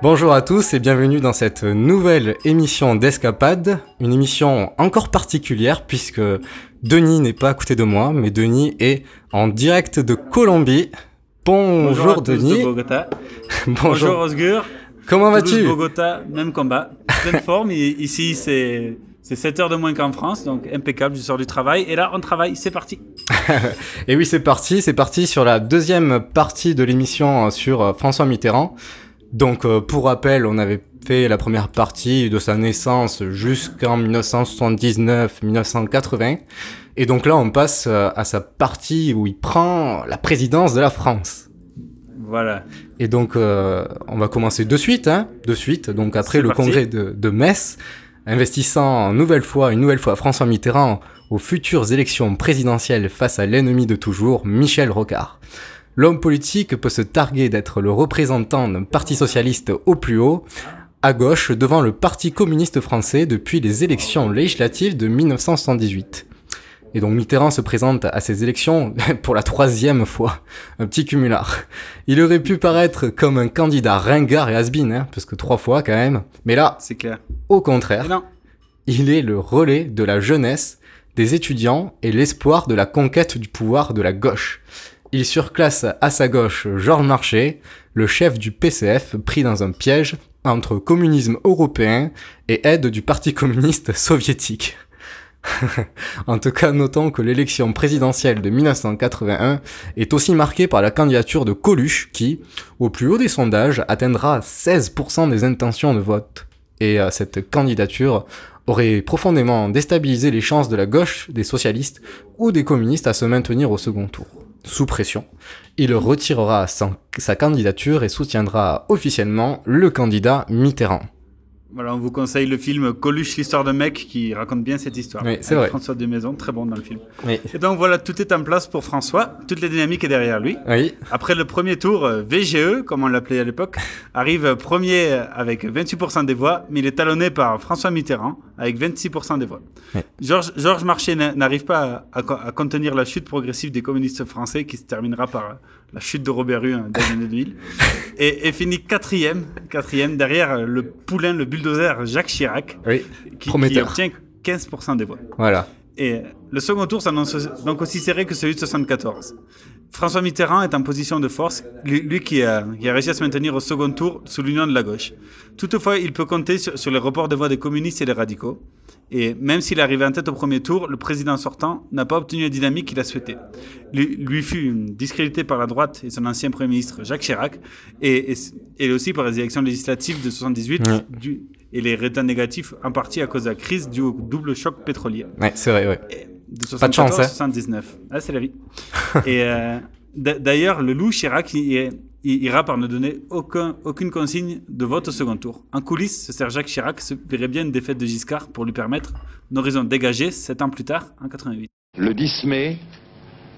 Bonjour à tous et bienvenue dans cette nouvelle émission d'Escapade, une émission encore particulière puisque Denis n'est pas à côté de moi, mais Denis est en direct de Colombie. Bonjour, Bonjour à tous Denis. de Bogota. Bonjour. Bonjour Osgur. Comment vas-tu? Bogota, même combat. Pleine forme. Ici, c'est c'est 7 heures de moins qu'en France, donc impeccable. Je sors du travail. Et là, on travaille. C'est parti. Et oui, c'est parti, c'est parti sur la deuxième partie de l'émission sur euh, François Mitterrand. Donc, euh, pour rappel, on avait fait la première partie de sa naissance jusqu'en 1979-1980. Et donc là, on passe euh, à sa partie où il prend la présidence de la France. Voilà. Et donc, euh, on va commencer de suite, hein, de suite. Donc après le parti. congrès de, de Metz, investissant une nouvelle fois, une nouvelle fois François Mitterrand aux futures élections présidentielles face à l'ennemi de toujours, Michel Rocard. L'homme politique peut se targuer d'être le représentant d'un parti socialiste au plus haut, à gauche, devant le Parti communiste français depuis les élections législatives de 1978. Et donc Mitterrand se présente à ces élections pour la troisième fois. Un petit cumulard. Il aurait pu paraître comme un candidat ringard et has-been, hein, parce que trois fois quand même. Mais là, C'est clair. au contraire, non. il est le relais de la jeunesse, des étudiants et l'espoir de la conquête du pouvoir de la gauche. Il surclasse à sa gauche Georges Marchais, le chef du PCF pris dans un piège entre communisme européen et aide du Parti communiste soviétique. en tout cas, notons que l'élection présidentielle de 1981 est aussi marquée par la candidature de Coluche qui, au plus haut des sondages, atteindra 16% des intentions de vote. Et euh, cette candidature aurait profondément déstabilisé les chances de la gauche, des socialistes ou des communistes à se maintenir au second tour. Sous pression, il retirera sa candidature et soutiendra officiellement le candidat Mitterrand. Voilà, on vous conseille le film Coluche, l'histoire d'un mec qui raconte bien cette histoire. Oui, c'est vrai. François de Maison, très bon dans le film. Oui. Et donc voilà, tout est en place pour François. Toute la dynamique est derrière lui. Oui, Après le premier tour, euh, VGE, comme on l'appelait à l'époque, arrive premier avec 28% des voix, mais il est talonné par François Mitterrand avec 26% des voix. Ouais. Georges Georges Marchais n'a- n'arrive pas à, à co- à contenir la chute progressive des communistes français qui se terminera par euh, la chute de Robert Rue hein, 2000 et, et finit quatrième, quatrième derrière euh, le poulain, le bulldozer Jacques Chirac oui, qui, obtient 15% des voix. voilà. Et le second tour s'annonce donc aussi serré que celui de 74. François Mitterrand est en position de force, lui, lui qui, a, qui a réussi à se maintenir au second tour sous l'union de la gauche. Toutefois, il peut compter sur, sur les reports de voix des communistes et des radicaux. Et même s'il est arrivé en tête au premier tour, le président sortant n'a pas obtenu la dynamique qu'il a souhaité. Lui, lui fut discrédité par la droite et son ancien premier ministre Jacques Chirac, et, et, et aussi par les élections législatives de 78, Ouais. du- et les résultats négatifs en partie à cause de la crise due au double choc pétrolier Ouais, c'est vrai, ouais. de 74 Pas de chance, hein. 79. Ah, c'est la vie. Et euh, d'a- d'ailleurs, le loup Chirac il, il ira par ne donner aucun, aucune consigne de vote au second tour. En coulisses, ce Serge Jacques Chirac se verrait bien une défaite de Giscard pour lui permettre un horizon dégagé sept ans plus tard, en 88. Le 10 mai,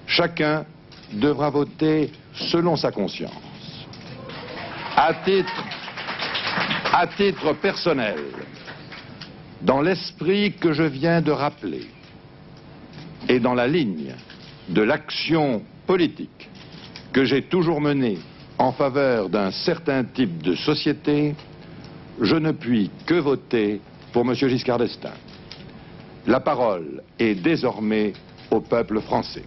chacun devra voter selon sa conscience. À titre personnel, dans l'esprit que je viens de rappeler et dans la ligne de l'action politique que j'ai toujours menée en faveur d'un certain type de société, je ne puis que voter pour M. Giscard d'Estaing. La parole est désormais au peuple français.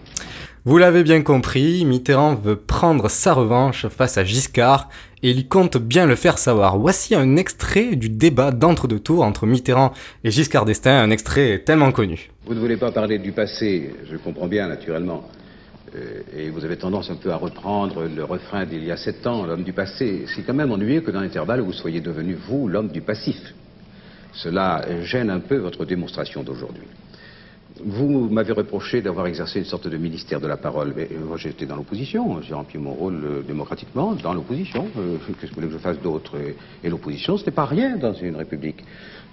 Vous l'avez bien compris, Mitterrand veut prendre sa revanche face à Giscard et il compte bien le faire savoir. Voici un extrait du débat d'entre-deux tours entre Mitterrand et Giscard d'Estaing, un extrait tellement connu. Vous ne voulez pas parler du passé, je comprends bien naturellement. Euh, et vous avez tendance un peu à reprendre le refrain d'il y a sept ans, l'homme du passé. C'est quand même ennuyeux que dans l'intervalle vous soyez devenu, vous, l'homme du passif. Cela gêne un peu votre démonstration d'aujourd'hui. Vous m'avez reproché d'avoir exercé une sorte de ministère de la parole. Mais moi, j'étais dans l'opposition. J'ai rempli mon rôle démocratiquement dans l'opposition. Euh, Qu'est-ce que vous voulez que je fasse d'autre? Et, l'opposition, ce n'est pas rien dans une république.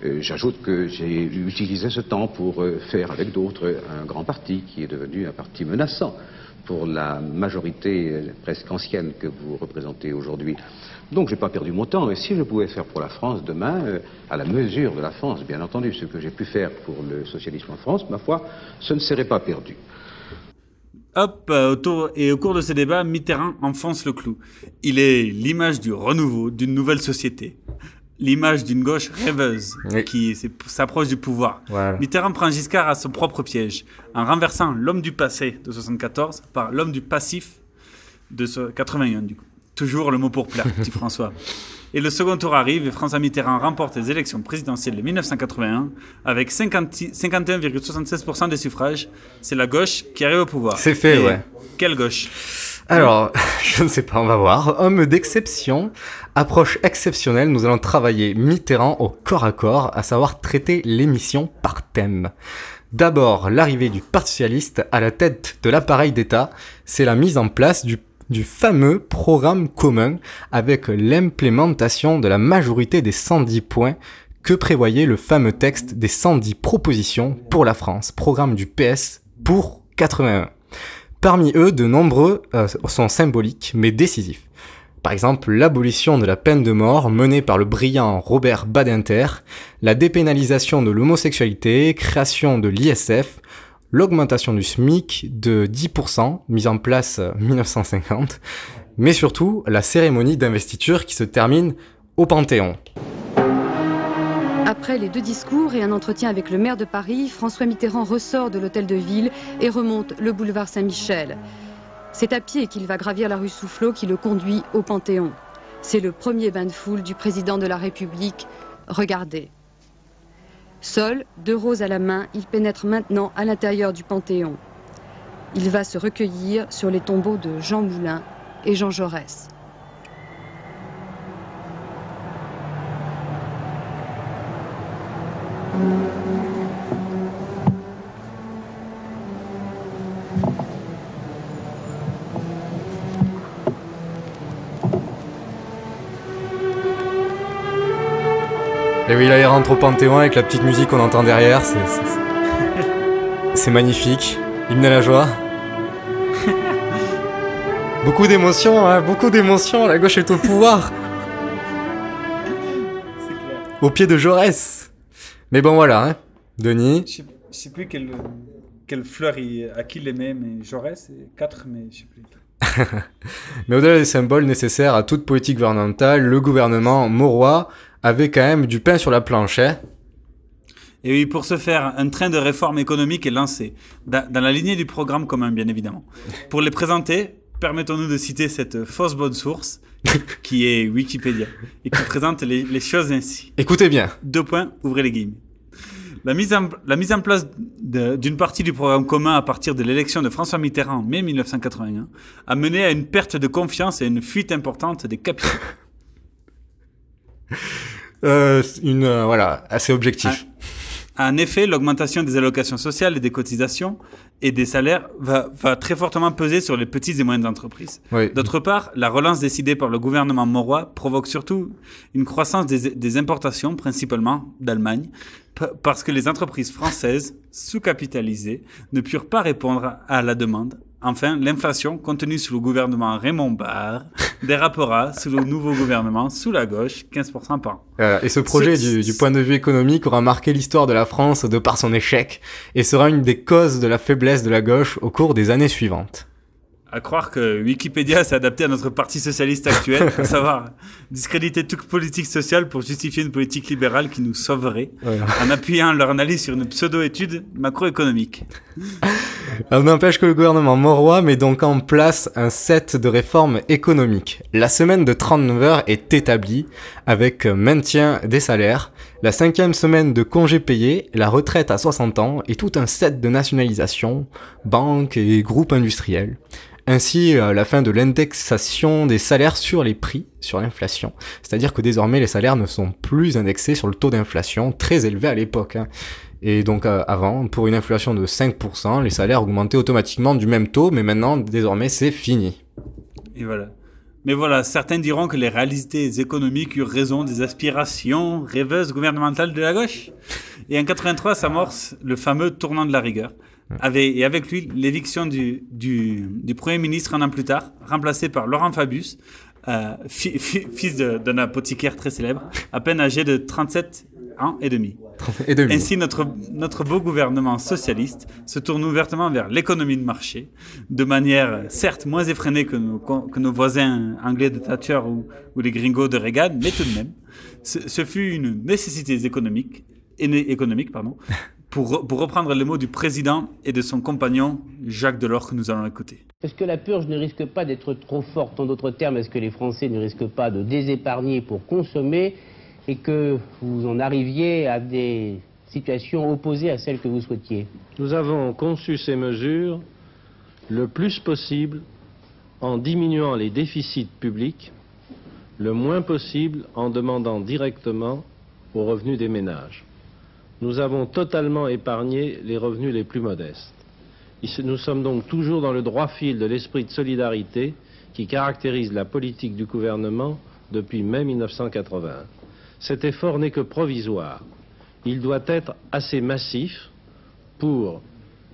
Euh, J'ajoute que j'ai utilisé ce temps pour faire avec d'autres un grand parti qui est devenu un parti menaçant pour la majorité euh, presque ancienne que vous représentez aujourd'hui. Donc j'ai pas perdu mon temps. Et si je pouvais faire pour la France demain, euh, à la mesure de la France, bien entendu, ce que j'ai pu faire pour le socialisme en France, ma foi, ce ne serait pas perdu. Hop, euh, autour, et au cours de ce débat, Mitterrand enfonce le clou. Il est l'image du renouveau, d'une nouvelle société. L'image d'une gauche rêveuse Oui. qui s'approche du pouvoir. Voilà. Mitterrand prend Giscard à son propre piège, en renversant l'homme du passé de 74 par l'homme du passif de ce 81 du coup. Toujours le mot pour plaire, petit François. Et le second tour arrive et François Mitterrand remporte les élections présidentielles de 1981 avec 50 51,76% des suffrages. C'est la gauche qui arrive au pouvoir. C'est fait, Et ouais. Quelle gauche? Alors, je ne sais pas, on va voir. Homme d'exception, approche exceptionnelle, nous allons travailler Mitterrand au corps à corps, à savoir traiter l'émission par thème. D'abord, l'arrivée du Parti Socialiste à la tête de l'appareil d'État, c'est la mise en place du, du fameux programme commun avec l'implémentation de la majorité des 110 points que prévoyait le fameux texte des 110 propositions pour la France, programme du PS pour 81. Parmi eux, de nombreux euh, sont symboliques mais décisifs. Par exemple, l'abolition de la peine de mort menée par le brillant Robert Badinter, la dépénalisation de l'homosexualité, création de l'ISF, l'augmentation du SMIC de 10%, mise en place euh, 1950, mais surtout la cérémonie d'investiture qui se termine au Panthéon. Après les deux discours et un entretien avec le maire de Paris, François Mitterrand ressort de l'hôtel de ville et remonte le boulevard Saint-Michel. C'est à pied qu'il va gravir la rue Soufflot qui le conduit au Panthéon. C'est le premier bain de foule du président de la République. Regardez. Seul, deux roses à la main, il pénètre maintenant à l'intérieur du Panthéon. Il va se recueillir sur les tombeaux de Jean Moulin et Jean Jaurès. Et oui, là, il rentre au Panthéon avec la petite musique qu'on entend derrière. C'est, magnifique. Hymne à la joie. beaucoup d'émotions, hein, beaucoup d'émotions. La gauche est au pouvoir. C'est clair. Au pied de Jaurès. Mais bon, voilà, hein. Denis. Je sais, je sais plus quelle, quelle fleur il, à qui il aimait, mais Jaurès, c'est 4, mais je sais plus. Mais au-delà des symboles nécessaires à toute politique gouvernementale, le gouvernement Mauroy avait quand même du pain sur la planche, hein. Et oui, pour ce faire, un train de réforme économique est lancé, dans, dans la lignée du programme commun, bien évidemment. Pour les présenter, permettons-nous de citer cette fausse bonne source, qui est Wikipédia, et qui présente les, les choses ainsi. Écoutez bien. Deux points, ouvrez les guillemets. La mise en, la mise en place d'une partie du programme commun à partir de l'élection de François Mitterrand en mai 1981 a mené à une perte de confiance et à une fuite importante des capitaux. Euh, une, euh, voilà, assez objectif. En effet, l'augmentation des allocations sociales et des cotisations et des salaires va, va très fortement peser sur les petites et moyennes entreprises. Oui. D'autre part, la relance décidée par le gouvernement morois provoque surtout une croissance des, des importations, principalement d'Allemagne, parce que les entreprises françaises, sous-capitalisées, ne purent pas répondre à la demande. Enfin, l'inflation, contenue sous le gouvernement Raymond Barre, dérapera sous le nouveau gouvernement, sous la gauche, 15% par an. Et ce projet, du point de vue économique, aura marqué l'histoire de la France de par son échec et sera une des causes de la faiblesse de la gauche au cours des années suivantes. À croire que Wikipédia s'est adapté à notre parti socialiste actuel, à savoir discréditer toute politique sociale pour justifier une politique libérale qui nous sauverait, en appuyant leur analyse sur une pseudo-étude macroéconomique. On n'empêche que le gouvernement Morois met donc en place un set de réformes économiques. La semaine de 39 heures est établie avec maintien des salaires, la cinquième semaine de congés payés, la retraite à 60 ans et tout un set de nationalisation, banques et groupes industriels. Ainsi, euh, la fin de l'indexation des salaires sur les prix, sur l'inflation. C'est-à-dire que désormais, les salaires ne sont plus indexés sur le taux d'inflation, très élevé à l'époque. Hein. Et donc euh, avant, pour une inflation de 5%, les salaires augmentaient automatiquement du même taux, mais maintenant, désormais, c'est fini. Et voilà. Mais voilà, certains diront que les réalités économiques eurent raison des aspirations rêveuses gouvernementales de la gauche. Et en 83 s'amorce le fameux tournant de la rigueur et avec lui l'éviction du, du, du, Premier ministre un an plus tard, remplacé par Laurent Fabius, euh, fils d'un apothicaire très célèbre, à peine âgé de 37 ans et demi. Et demi. Ainsi, notre, notre beau gouvernement socialiste se tourne ouvertement vers l'économie de marché, de manière certes moins effrénée que nos, que nos voisins anglais de Thatcher ou, ou les gringos de Reagan, mais tout de même, ce, ce fut une nécessité économique, économique pardon, pour, pour, reprendre les mots du président et de son compagnon Jacques Delors que nous allons écouter. Est-ce que la purge ne risque pas d'être trop forte? En d'autres termes, est-ce que les Français ne risquent pas de désépargner pour consommer et que vous en arriviez à des situations opposées à celles que vous souhaitiez? Nous avons conçu ces mesures le plus possible en diminuant les déficits publics, le moins possible en demandant directement aux revenus des ménages nous avons totalement épargné les revenus les plus modestes. Nous sommes donc toujours dans le droit fil de l'esprit de solidarité qui caractérise la politique du gouvernement depuis mai 1981. Cet effort n'est que provisoire. Il doit être assez massif pour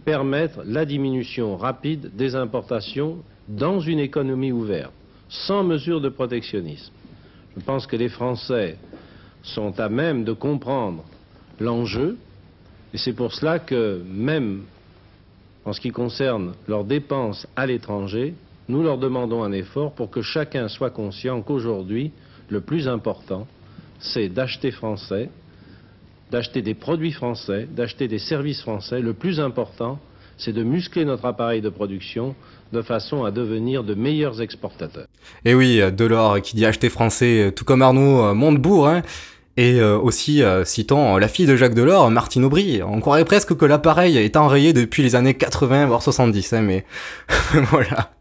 permettre la diminution rapide des importations dans une économie ouverte, sans mesure de protectionnisme. Je pense que les Français sont à même de comprendre l'enjeu. Et c'est pour cela que même en ce qui concerne leurs dépenses à l'étranger, nous leur demandons un effort pour que chacun soit conscient qu'aujourd'hui, le plus important, c'est d'acheter français, d'acheter des produits français, d'acheter des services français. Le plus important, c'est de muscler notre appareil de production de façon à devenir de meilleurs exportateurs. Et oui, Delors qui dit acheter français, tout comme Arnaud Montebourg, hein, et euh, aussi, euh, citons la fille de Jacques Delors, Martine Aubry. On croirait presque que l'appareil est enrayé depuis les années 80, voire 70, hein, mais voilà.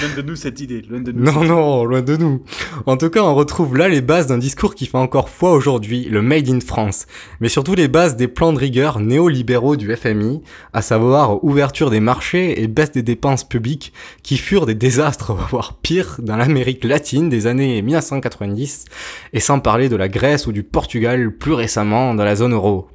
Loin de nous cette idée. Loin de nous non, non, loin de nous. En tout cas, on retrouve là les bases d'un discours qui fait encore foi aujourd'hui, le Made in France. Mais surtout les bases des plans de rigueur néolibéraux du FMI, à savoir ouverture des marchés et baisse des dépenses publiques, qui furent des désastres, voire pire, dans l'Amérique latine des années 1990, et sans parler de la Grèce ou du Portugal plus récemment dans la zone euro.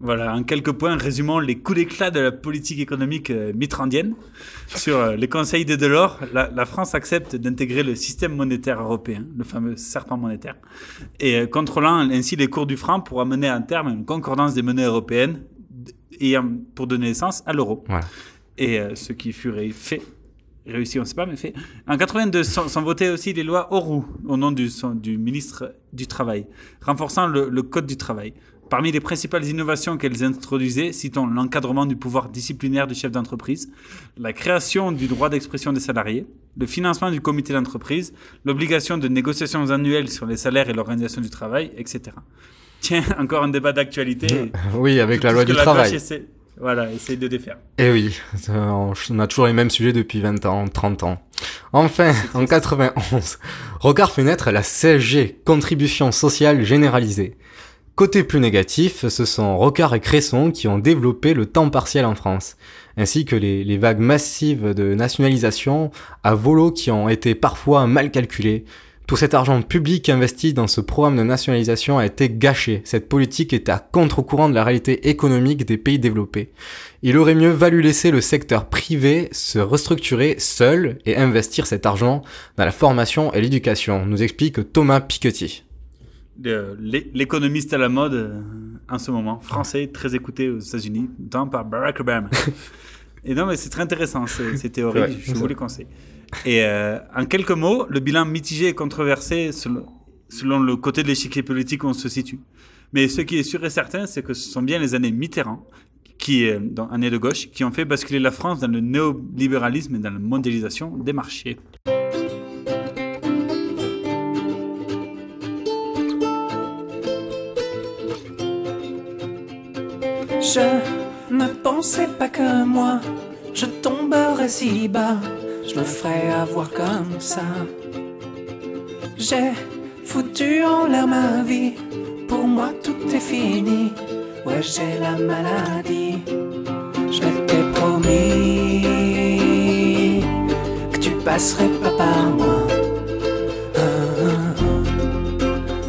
Voilà, en quelques points, résumons les coups d'éclat de la politique économique euh, mitrandienne. Sur euh, les conseils de Delors, la, la France accepte d'intégrer le système monétaire européen, le fameux serpent monétaire, et euh, contrôlant ainsi les cours du franc pour amener à terme une concordance des monnaies européennes et pour donner naissance à l'euro. Voilà. Et ce qui fut fait réussi, on ne sait pas, mais fait. En 82, sont, sont votées aussi les lois Auroux, au nom du, son, du ministre du Travail, renforçant le, le Code du travail. Parmi les principales innovations qu'elles introduisaient, citons l'encadrement du pouvoir disciplinaire du chef d'entreprise, la création du droit d'expression des salariés, le financement du comité d'entreprise, l'obligation de négociations annuelles sur les salaires et l'organisation du travail, etc. Tiens, encore un débat d'actualité. oui, avec la loi du travail. Essaie, voilà, essaye de défaire. Eh oui, on a toujours les mêmes sujets depuis 20 ans, 30 ans. Enfin, en 91, Rocard fait naître la CSG, contribution sociale généralisée. Côté plus négatif, ce sont Rocard et Cresson qui ont développé le temps partiel en France, ainsi que les, vagues massives de nationalisation à volo qui ont été parfois mal calculées. Tout cet argent public investi dans ce programme de nationalisation a été gâché. Cette politique est à contre-courant de la réalité économique des pays développés. Il aurait mieux valu laisser le secteur privé se restructurer seul et investir cet argent dans la formation et l'éducation, nous explique Thomas Piketty l'économiste à la mode euh, en ce moment, français, très écouté aux États-Unis, notamment par Barack Obama. Et non, mais c'est très intéressant, ces, ces Ouais, théories, je vous les conseille. Et euh, en quelques mots, le bilan mitigé et controversé selon, selon le côté de l'échiquier politique où on se situe. Mais ce qui est sûr et certain, c'est que ce sont bien les années Mitterrand, qui est dans années de gauche, qui ont fait basculer la France dans le néolibéralisme et dans la mondialisation des marchés. Je ne pensais pas que moi, je tomberais si bas, je me ferais avoir comme ça. J'ai foutu en l'air ma vie, pour moi tout est fini, ouais j'ai la maladie. Je m'étais promis que tu passerais pas par moi. Ah, ah, ah.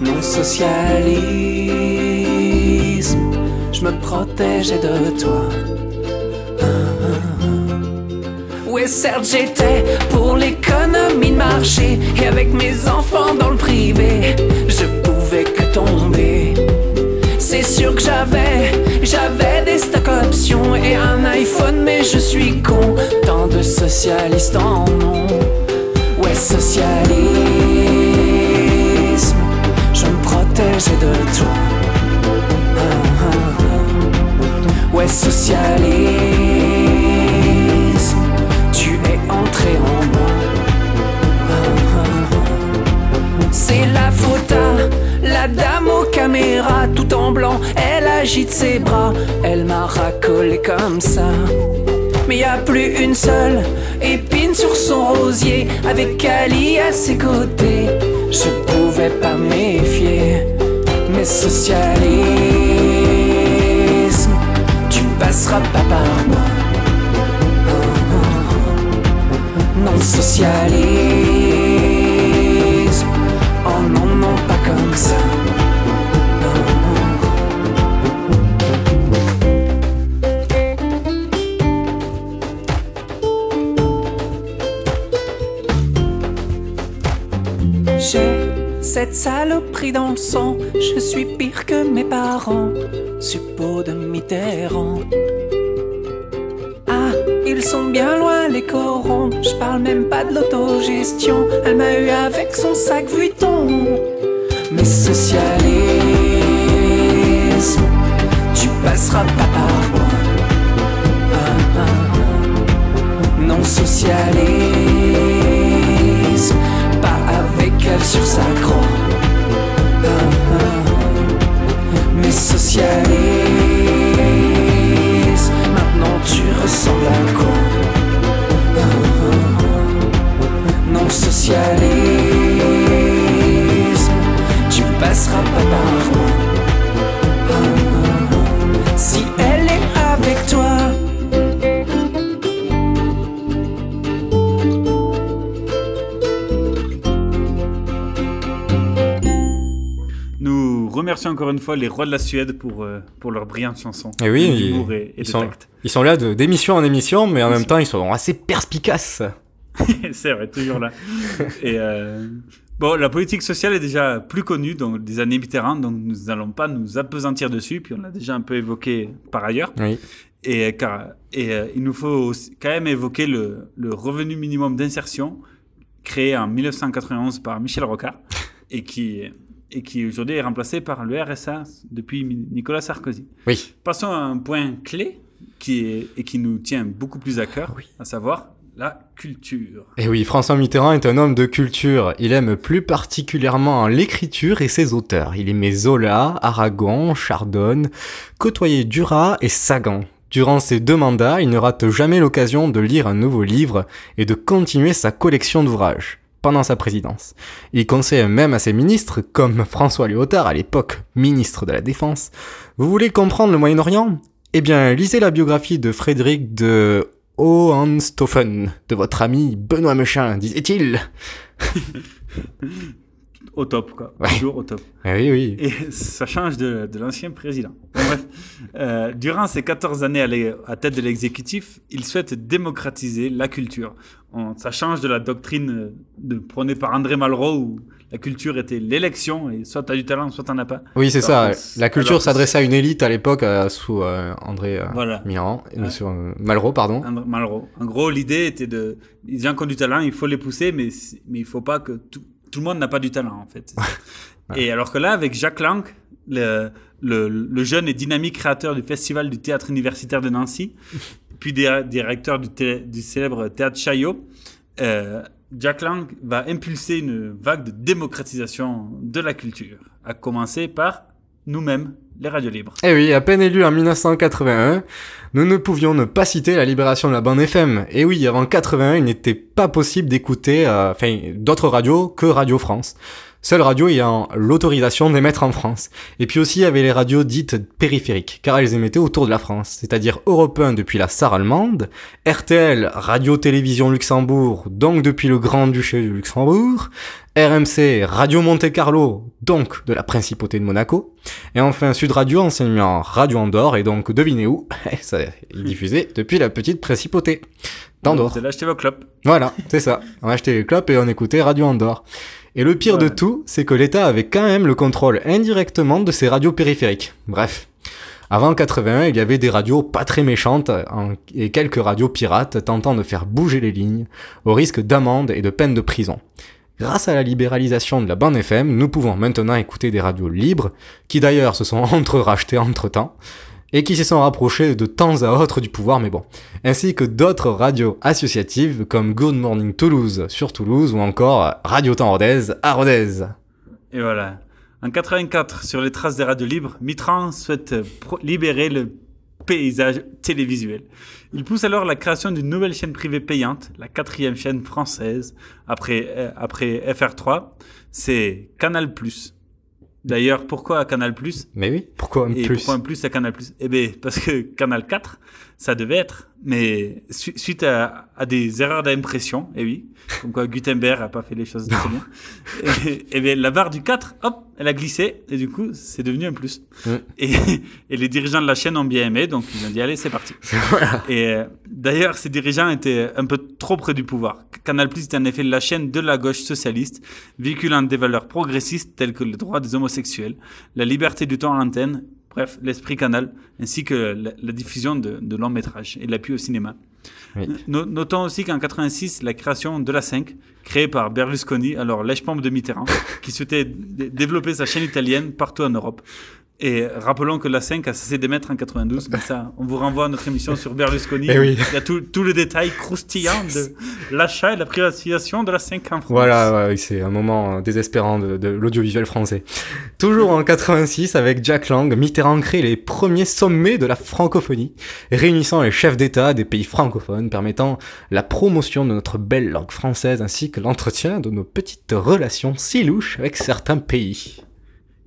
Non socialisme, je me protégeais de toi. Ouais, certes, j'étais pour l'économie de marché. Et avec mes enfants dans le privé, je pouvais que tomber. C'est sûr que j'avais, j'avais des stock options et un iPhone, mais je suis con. Tant de socialistes en ont. Ouais, socialisme, je me protégeais de toi. Ouais, socialisme, tu es entré en moi. C'est la faute à la dame aux caméras, tout en blanc, elle agite ses bras, elle m'a racolé comme ça. Mais y a plus une seule épine sur son rosier, avec Ali à ses côtés, je pouvais pas méfier. Mais socialisme, tu passeras pas par moi. Ah, ah, ah. Non socialisme, oh non non pas comme ça. J'ai cette saloperie dans le sang, je suis pire que mes parents, de Mitterrand. Ah, ils sont bien loin les corons, je parle même pas de l'autogestion, elle m'a eu avec son sac Vuitton. Mais socialisme, tu passeras pas par moi. Ah, ah, ah. Non socialisme, pas avec elle sur sa croix. Mais socialisme, ressembles à quoi. Non socialisme, tu passeras pas par moi. Nous remercions encore une fois les rois de la Suède pour, euh, pour leur brillante chanson. Et oui, ils, et, et ils sont, ils sont là de- d'émission en émission, mais en même temps, ils sont assez perspicaces. c'est vrai, toujours là. Et euh, bon, la politique sociale est déjà plus connue donc des années Mitterrand, donc nous n'allons pas nous apesantir dessus, puis on l'a déjà un peu évoqué par ailleurs. Oui. Et, euh, car, et euh, il nous faut aussi- quand même évoquer le, le revenu minimum d'insertion créé en 1991 par Michel Rocard et qui, et qui aujourd'hui est remplacé par le RSA depuis Nicolas Sarkozy. Oui. Passons à un point clé qui est, et qui nous tient beaucoup plus à cœur, à savoir la culture. Et oui, François Mitterrand est un homme de culture. Il aime plus particulièrement l'écriture et ses auteurs. Il aimait Zola, Aragon, Chardonne, côtoyait Duras et Sagan. Durant ses deux mandats, il ne rate jamais l'occasion de lire un nouveau livre et de continuer sa collection d'ouvrages pendant sa présidence. Il conseille même à ses ministres, comme François Léotard à l'époque ministre de la Défense, Vous voulez comprendre le Moyen-Orient? Eh bien, lisez la biographie de Frédéric de Hohenstaufen, de votre ami Benoît Mechin, disait-il. Au top, quoi. Ouais. Toujours au top. Ah oui, oui. Et ça change de, de l'ancien président. Bon, bref, Euh, durant ses 14 années à, tête de l'exécutif, il souhaite démocratiser la culture. On- ça change de la doctrine euh, de, prônée par André Malraux où la culture était l'élection, et soit tu as du talent, soit tu n'en as pas. Oui, c'est ça. La culture s'adressait à une élite à l'époque euh, sous euh, André Voilà. Euh, Ouais. sur, Malraux, pardon. Malraux. En gros, l'idée était de. Les gens qui ont du talent, il faut les pousser, mais, mais il faut pas que tout, tout le monde n'a pas du talent, en fait. Et alors que là, avec Jacques Lang, le, le, le jeune et dynamique créateur du Festival du théâtre universitaire de Nancy, puis dir- directeur du célèbre théâtre Chaillot, euh, Jack Lang va impulser une vague de démocratisation de la culture, à commencer par nous-mêmes, les radios libres. Eh oui, à peine élu en 1981, nous ne pouvions ne pas citer la libération de la bande FM. Et oui, avant 81, il n'était pas possible d'écouter euh, d'autres radios que Radio France. Seule radio ayant l'autorisation d'émettre en France. Et puis aussi, il y avait les radios dites périphériques, car elles émettaient autour de la France, c'est-à-dire Europe 1 depuis la Sarre allemande, RTL, Radio-Télévision Luxembourg, donc depuis le Grand-Duché du Luxembourg, RMC, Radio Monte Carlo, donc de la Principauté de Monaco, et enfin Sud Radio enseignement Radio Andorre, et donc devinez où Ça est diffusé depuis la petite Principauté d'Andorre. Vous allez acheter vos clopes. Voilà, c'est ça. On achetait les clopes et on écoutait Radio Andorre. Et le pire de tout, c'est que l'État avait quand même le contrôle indirectement de ces radios périphériques. Bref. Avant 81, il y avait des radios pas très méchantes en- et quelques radios pirates tentant de faire bouger les lignes au risque d'amende et de peine de prison. Grâce à la libéralisation de la bande FM, nous pouvons maintenant écouter des radios libres, qui d'ailleurs se sont entre-rachetées entre-temps, et qui se sont rapprochées de temps à autre du pouvoir, mais bon. Ainsi que d'autres radios associatives comme Good Morning Toulouse sur Toulouse ou encore Radio Temps Rodez à Rodez. Et voilà. En 84, sur les traces des radios libres, Mitterrand souhaite libérer le paysage télévisuel. Il pousse alors la création d'une nouvelle chaîne privée payante, la quatrième chaîne française, après, euh, après FR3, c'est Canal+. D'ailleurs, pourquoi Canal+. Mais oui, pourquoi un Et plus pourquoi un plus à Canal+. Eh bien, parce que Canal 4, ça devait être, mais su- suite à, à des erreurs d'impression, et oui, comme quoi Gutenberg a pas fait les choses très bien, et, et bien la barre du 4, hop, elle a glissé, et du coup, c'est devenu un plus. Mm. Et, et les dirigeants de la chaîne ont bien aimé, donc ils ont dit, allez, c'est parti. Et euh, d'ailleurs, ces dirigeants étaient un peu trop près du pouvoir. Canal Plus était en effet la chaîne de la gauche socialiste, véhiculant des valeurs progressistes telles que les droits des homosexuels, la liberté du temps à l'antenne, bref, l'esprit canal, ainsi que la, la diffusion de, de longs métrages et l'appui au cinéma. No- notons aussi qu'en 86, la création de la 5, créée par Berlusconi, alors lèche-pompe de Mitterrand, qui souhaitait dé- développer sa chaîne italienne partout en Europe. Et rappelons que la 5 a cessé d'émettre en 92, mais ça, on vous renvoie à notre émission sur Berlusconi. Eh oui. Il y a tout, tout le détail croustillant de l'achat et la privatisation de la 5 en France. Voilà, ouais, c'est un moment euh, désespérant de, de l'audiovisuel français. Toujours en 86, avec Jack Lang, Mitterrand crée les premiers sommets de la francophonie, réunissant les chefs d'État des pays francophones, permettant la promotion de notre belle langue française ainsi que l'entretien de nos petites relations si louches avec certains pays.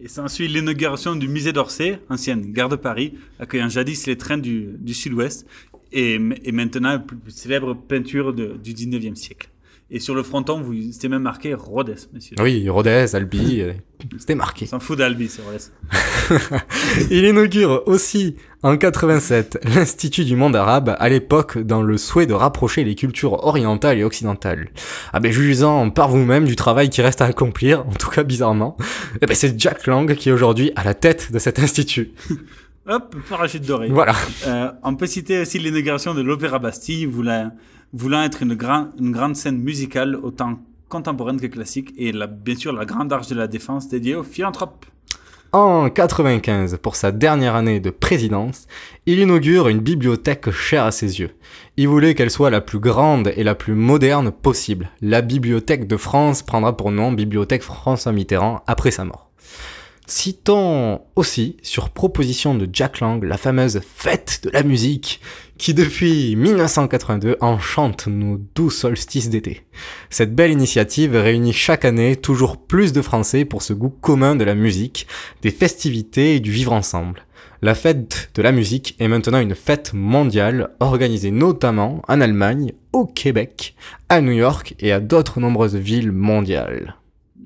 Et s'ensuit l'inauguration du musée d'Orsay, ancienne gare de Paris, accueillant jadis les trains du, sud-ouest, et, maintenant la plus célèbre peinture du 19e siècle. Et sur le fronton, vous, c'était même marqué Rhodes, monsieur. Oui, Rodez, Albi, euh, c'était marqué. On s'en fout d'Albi, c'est Rhodes. Il inaugure aussi en 87 l'Institut du monde arabe, à l'époque dans le souhait de rapprocher les cultures orientales et occidentales. Ah ben jugeant par vous-même du travail qui reste à accomplir, en tout cas bizarrement, eh ben c'est Jack Lang qui est aujourd'hui à la tête de cet institut. Hop, parachute doré. Voilà. Euh, on peut citer aussi l'inauguration de l'Opéra Bastille, voulant, voulant être une, grand, une grande scène musicale autant contemporaine que classique, et bien sûr la Grande Arche de la Défense dédiée aux philanthropes. En 95, pour sa dernière année de présidence, il inaugure une bibliothèque chère à ses yeux. Il voulait qu'elle soit la plus grande et la plus moderne possible. La Bibliothèque de France prendra pour nom Bibliothèque François Mitterrand après sa mort. Citons aussi, sur proposition de Jack Lang, la fameuse Fête de la musique, qui depuis 1982 enchante nos doux solstices d'été. Cette belle initiative réunit chaque année toujours plus de Français pour ce goût commun de la musique, des festivités et du vivre ensemble. La fête de la musique est maintenant une fête mondiale organisée notamment en Allemagne, au Québec, à New York et à d'autres nombreuses villes mondiales.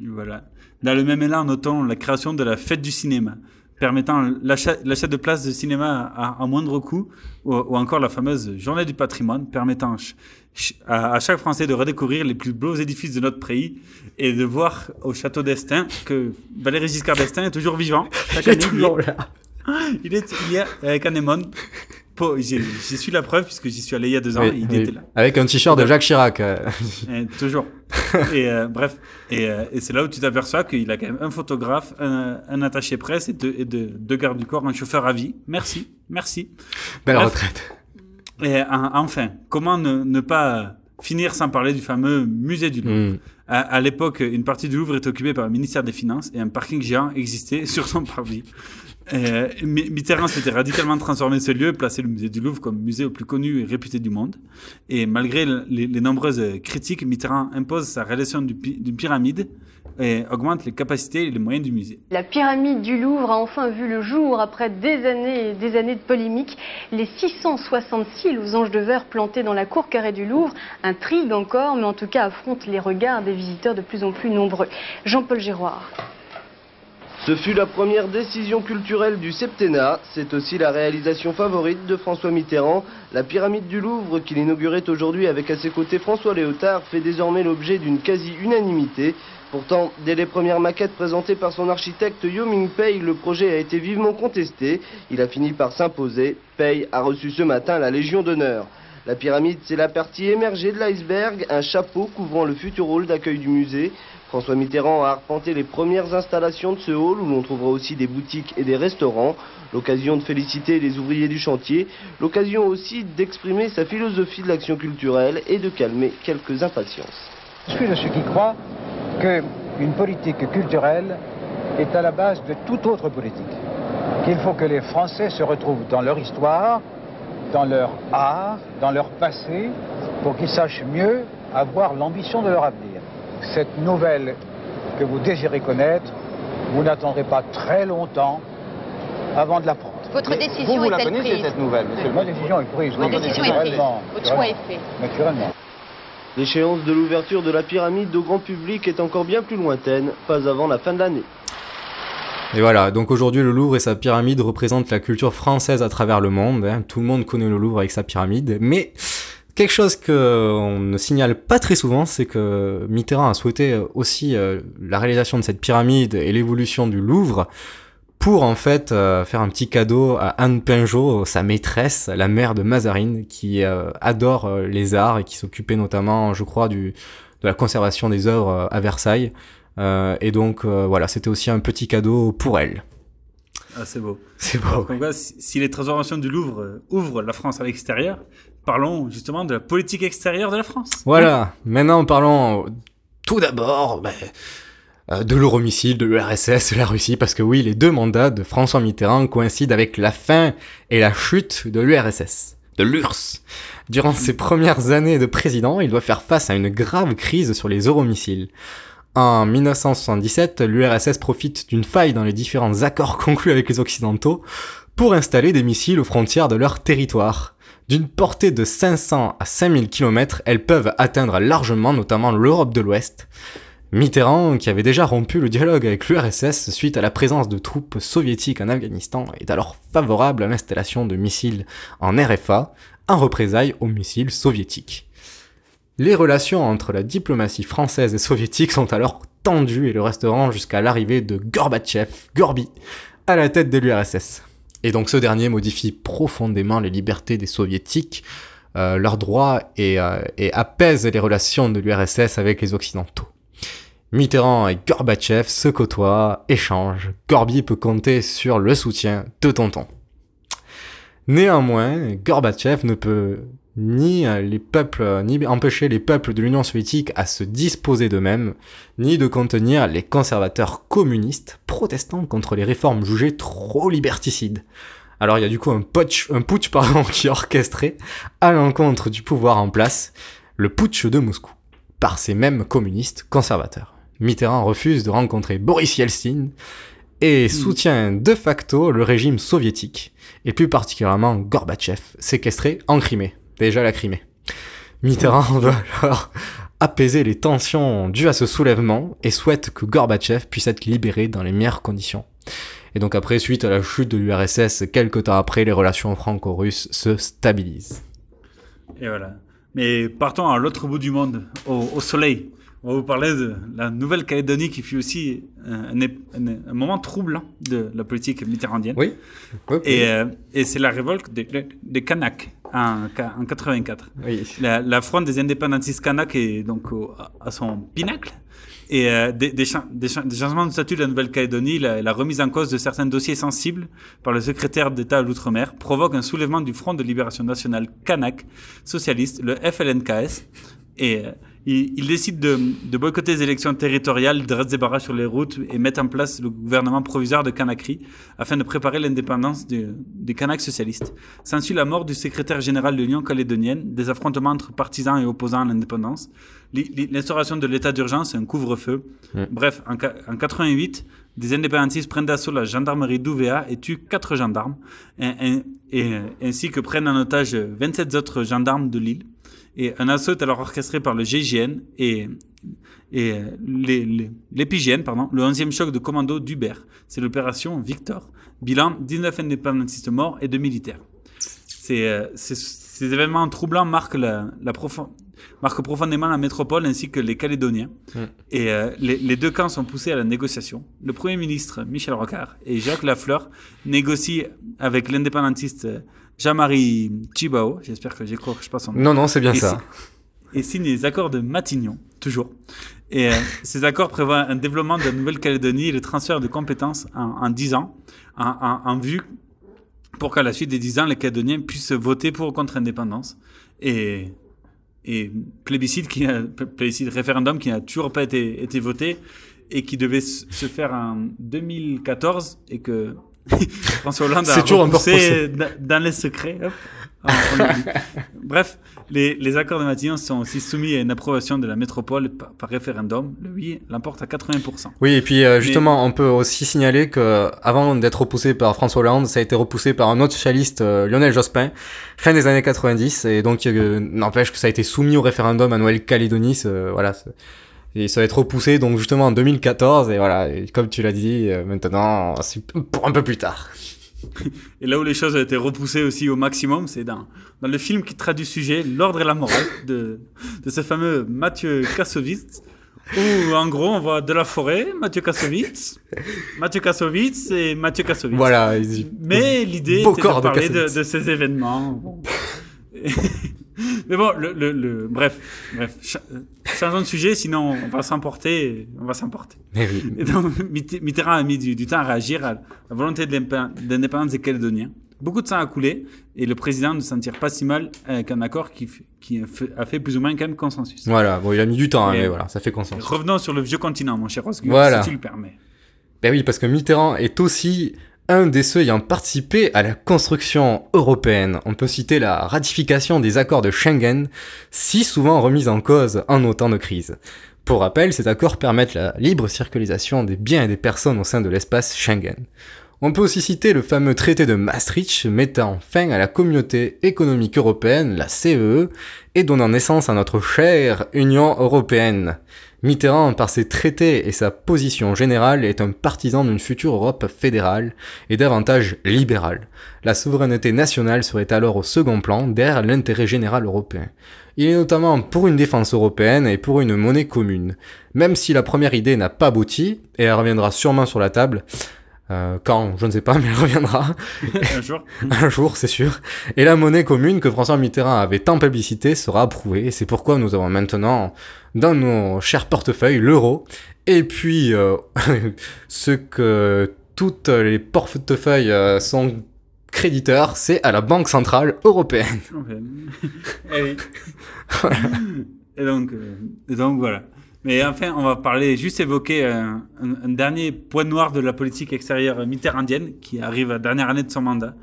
Voilà. Dans le même élan, notons la création de la fête du cinéma. permettant l'achat de places de cinéma à, à moindre coût, ou, ou encore la fameuse journée du patrimoine permettant ch- ch- à, à chaque Français de redécouvrir les plus beaux édifices de notre pays et de voir au château d'Estaing que Valéry Giscard d'Estaing est toujours vivant. Chaque Il est année, toujours il est- là. Il est, il y a avec Anémone. J'y suis la preuve puisque j'y suis allé il y a deux ans Oui, et il oui. était là. Avec un t-shirt de Jacques Chirac. euh. Euh, toujours. et euh, bref, et, euh, et c'est là où tu t'aperçois qu'il a quand même un photographe, un, un attaché presse et deux, et deux, deux gardes du corps, un chauffeur à vie. Merci, merci. Belle Bref. retraite. Et en- enfin, comment ne, ne pas finir sans parler du fameux musée du Louvre? Mm. À, à l'époque, une partie du Louvre était occupée par le ministère des Finances et un parking géant existait sur son parvis. Euh, Mi- Mitterrand s'était radicalement transformé ce lieu, placé le musée du Louvre comme musée le plus connu et réputé du monde. Et malgré le- les, nombreuses critiques, Mitterrand impose sa pi- d'une pyramide et augmente les capacités et les moyens du musée. La pyramide du Louvre a enfin vu le jour après des années et des années de polémique. Les 666 losanges de verre plantés dans la cour carrée du Louvre intriguent encore, mais en tout cas affrontent les regards des visiteurs de plus en plus nombreux. Jean-Paul Giroir. Ce fut la première décision culturelle du septennat. C'est aussi la réalisation favorite de François Mitterrand. La pyramide du Louvre, qu'il inaugurait aujourd'hui avec à ses côtés François Léotard, fait désormais l'objet d'une quasi-unanimité. Pourtant, dès les premières maquettes présentées par son architecte Yo Ming-pei, le projet a été vivement contesté. Il a fini par s'imposer. Pei a reçu ce matin la Légion d'honneur. La pyramide, c'est la partie émergée de l'iceberg, un chapeau couvrant le futur hall d'accueil du musée. François Mitterrand a arpenté les premières installations de ce hall où l'on trouvera aussi des boutiques et des restaurants. L'occasion de féliciter les ouvriers du chantier, l'occasion aussi d'exprimer sa philosophie de l'action culturelle et de calmer quelques impatiences. Je suis de ceux qui croient qu'une politique culturelle est à la base de toute autre politique. Qu'il faut que les Français se retrouvent dans leur histoire, dans leur art, dans leur passé, pour qu'ils sachent mieux avoir l'ambition de leur avenir. Cette nouvelle que vous désirez connaître, vous n'attendrez pas très longtemps avant de l'apprendre. Votre Mais décision vous, vous la connaissez, prise cette nouvelle, monsieur Ma décision est prise. Votre oui, décision est prise. Votre choix est fait. Naturellement. L'échéance de l'ouverture de la pyramide au grand public est encore bien plus lointaine, pas avant la fin de l'année. Et voilà, donc aujourd'hui le Louvre et sa pyramide représentent la culture française à travers le monde. hein. Tout le monde connaît le Louvre avec sa pyramide, mais quelque chose que on ne signale pas très souvent, c'est que Mitterrand a souhaité aussi euh, la réalisation de cette pyramide et l'évolution du Louvre pour en fait euh, faire un petit cadeau à Anne Pinjot, sa maîtresse, la mère de Mazarine, qui euh, adore euh, les arts et qui s'occupait notamment, je crois, de la conservation des œuvres euh, à Versailles. Euh, et donc euh, voilà, c'était aussi un petit cadeau pour elle. Ah, c'est beau. C'est beau. Si, les transformations du Louvre euh, ouvrent la France à l'extérieur, parlons justement de la politique extérieure de la France. Voilà, maintenant parlons tout d'abord euh, de l'euromissile, de l'URSS, de la Russie, parce que oui, les deux mandats de François Mitterrand coïncident avec la fin et la chute de l'URSS, de l'URSS. Durant ses premières années de président, il doit faire face à une grave crise sur les euromissiles. En 1977, l'URSS profite d'une faille dans les différents accords conclus avec les Occidentaux pour installer des missiles aux frontières de leur territoire. D'une portée de 500 à 5000 km, elles peuvent atteindre largement notamment l'Europe de l'Ouest. Mitterrand, qui avait déjà rompu le dialogue avec l'URSS suite à la présence de troupes soviétiques en Afghanistan, est alors favorable à l'installation de missiles en RFA, en représailles aux missiles soviétiques. Les relations entre la diplomatie française et soviétique sont alors tendues et le resteront jusqu'à l'arrivée de Gorbatchev, Gorby, à la tête de l'URSS. Et donc ce dernier modifie profondément les libertés des soviétiques, euh, leurs droits et, euh, et apaise les relations de l'URSS avec les occidentaux. Mitterrand et Gorbatchev se côtoient, échangent. Gorby peut compter sur le soutien de Tonton. Néanmoins, Gorbatchev ne peut ni euh, les peuples, ni empêcher les peuples de l'Union soviétique à se disposer d'eux-mêmes, ni de contenir les conservateurs communistes protestant contre les réformes jugées trop liberticides. Alors il y a du coup un putsch, un putsch pardon, qui est orchestré à l'encontre du pouvoir en place, le putsch de Moscou, par ces mêmes communistes conservateurs. Mitterrand refuse de rencontrer Boris Yeltsin et soutient de facto le régime soviétique, et plus particulièrement Gorbatchev, séquestré en Crimée. Déjà la Crimée. Mitterrand veut alors apaiser les tensions dues à ce soulèvement et souhaite que Gorbatchev puisse être libéré dans les meilleures conditions. Et donc après, suite à la chute de l'URSS, quelques temps après, les relations franco-russes se stabilisent. Et voilà. Mais partons à l'autre bout du monde, au, au soleil. On va vous parler de la Nouvelle-Calédonie qui fut aussi un, un- un moment troublant de la politique mitterrandienne. Oui. Oui, oui. Et, euh, et c'est la révolte des, des Kanaks en, en 84. Oui. La, la fronde des indépendantistes Kanaks est donc au- à son pinacle. Et euh, des, des, cha- des cha- des changements de statut de la Nouvelle-Calédonie, la, la remise en cause de certains dossiers sensibles par le secrétaire d'État à l'Outre-mer provoque un soulèvement du Front de Libération Nationale Kanak socialiste, le FLNKS. Et euh, il, il décide de, de boycotter les élections territoriales, dresse des barrages sur les routes et met en place le gouvernement provisoire de Kanakry afin de préparer l'indépendance du- des Kanaks socialistes. S'ensuit la mort du secrétaire général de l'Union calédonienne, des affrontements entre partisans et opposants à l'indépendance, li- li- l'instauration de l'état d'urgence et un couvre-feu. Bref, en, en 88, des indépendantistes prennent d'assaut la gendarmerie d'Ouvéa et tuent quatre gendarmes, et, et- et- ainsi que prennent en otage 27 autres gendarmes de l'île. Et un assaut alors orchestré par le GIGN et, et euh, PGN, pardon, le 11e choc de commando d'Hubert. C'est l'opération Victor. Bilan 19 indépendantistes morts et 2 militaires. Euh, ces événements troublants marquent, la, la profon- marquent profondément la métropole ainsi que les Calédoniens. Mm. Et euh, les, les deux camps sont poussés à la négociation. Le Premier ministre Michel Rocard et Jacques Lafleur négocient avec l'indépendantiste Jean-Marie Chibao, j'espère que j'écorche pas son nom. Non, non, c'est bien Et ça. si- Et signe les accords de Matignon, toujours. Et euh, ces accords prévoient un développement de la Nouvelle-Calédonie et le transfert de compétences en, en 10 ans, en, en- en vue pour qu'à la suite des 10 ans, les Calédoniens puissent voter pour ou contre l'indépendance. Et, et plébiscite, qui a, plébiscite, référendum qui n'a toujours pas été, été voté et qui devait se faire en 2014 et que François Hollande a C'est toujours repoussé dans, les secrets. hop. Ah. Bref, les, les accords de Matignon sont aussi soumis à une approbation de la métropole par, par référendum. Le oui l'emporte à 80%. Oui, et puis euh, Mais- justement, on peut aussi signaler que avant d'être repoussé par François Hollande, ça a été repoussé par un autre socialiste, euh, Lionel Jospin, fin des années 90, et donc euh, n'empêche que ça a été soumis au référendum à Nouvelle-Calédonie, c'est- voilà, et ça va être repoussé donc justement en 2014, et voilà, et comme tu l'as dit, euh, maintenant, c'est pour un peu plus tard. Et là où les choses ont été repoussées aussi au maximum, c'est dans, dans le film qui traduit le sujet, L'ordre et la morale, de, de ce fameux Mathieu Kassovitz, où en gros on voit de la forêt, Mathieu Kassovitz, Mathieu Kassovitz et Mathieu Kassovitz. Voilà, Mais l'idée était de parler de, ces événements. Mais bon, le, le, le- bref, bref, changeons de sujet, sinon on va s'emporter, on va s'emporter. Eh oui. Et donc, Mitt- Mitterrand a mis du, du temps à réagir à la volonté de des Calédoniens. Beaucoup de sang a coulé et le président ne s'en tire pas si mal avec un accord qui, a fait- plus ou moins quand même consensus. Voilà, bon, il a mis du temps, hein, mais voilà, ça fait consensus. Revenons sur le vieux continent, mon cher Osgur, Voilà. si tu le permets. Ben oui, parce que Mitterrand est aussi un des ceux ayant participé à la construction européenne. On peut citer la ratification des accords de Schengen, si souvent remis en cause en autant de crises. Pour rappel, ces accords permettent la libre circulation des biens et des personnes au sein de l'espace Schengen. On peut aussi citer le fameux traité de Maastricht mettant fin à la communauté économique européenne, la CEE, et donnant naissance à notre chère Union européenne. Mitterrand, par ses traités et sa position générale, est un partisan d'une future Europe fédérale et davantage libérale. La souveraineté nationale serait alors au second plan derrière l'intérêt général européen. Il est notamment pour une défense européenne et pour une monnaie commune. Même si la première idée n'a pas abouti, et elle reviendra sûrement sur la table, euh, quand, je ne sais pas, mais elle reviendra. Un jour. Un jour, c'est sûr. Et la monnaie commune que François Mitterrand avait tant publicité sera approuvée. Et c'est pourquoi nous avons maintenant dans nos chers portefeuilles l'euro. Et puis, euh, ce que toutes les portefeuilles euh, sont créditeurs, c'est à la Banque Centrale Européenne. Eh et, donc, euh, donc voilà. Mais enfin, on va parler, juste évoquer un dernier point noir de la politique extérieure mitterrandienne qui arrive à la dernière année de son mandat,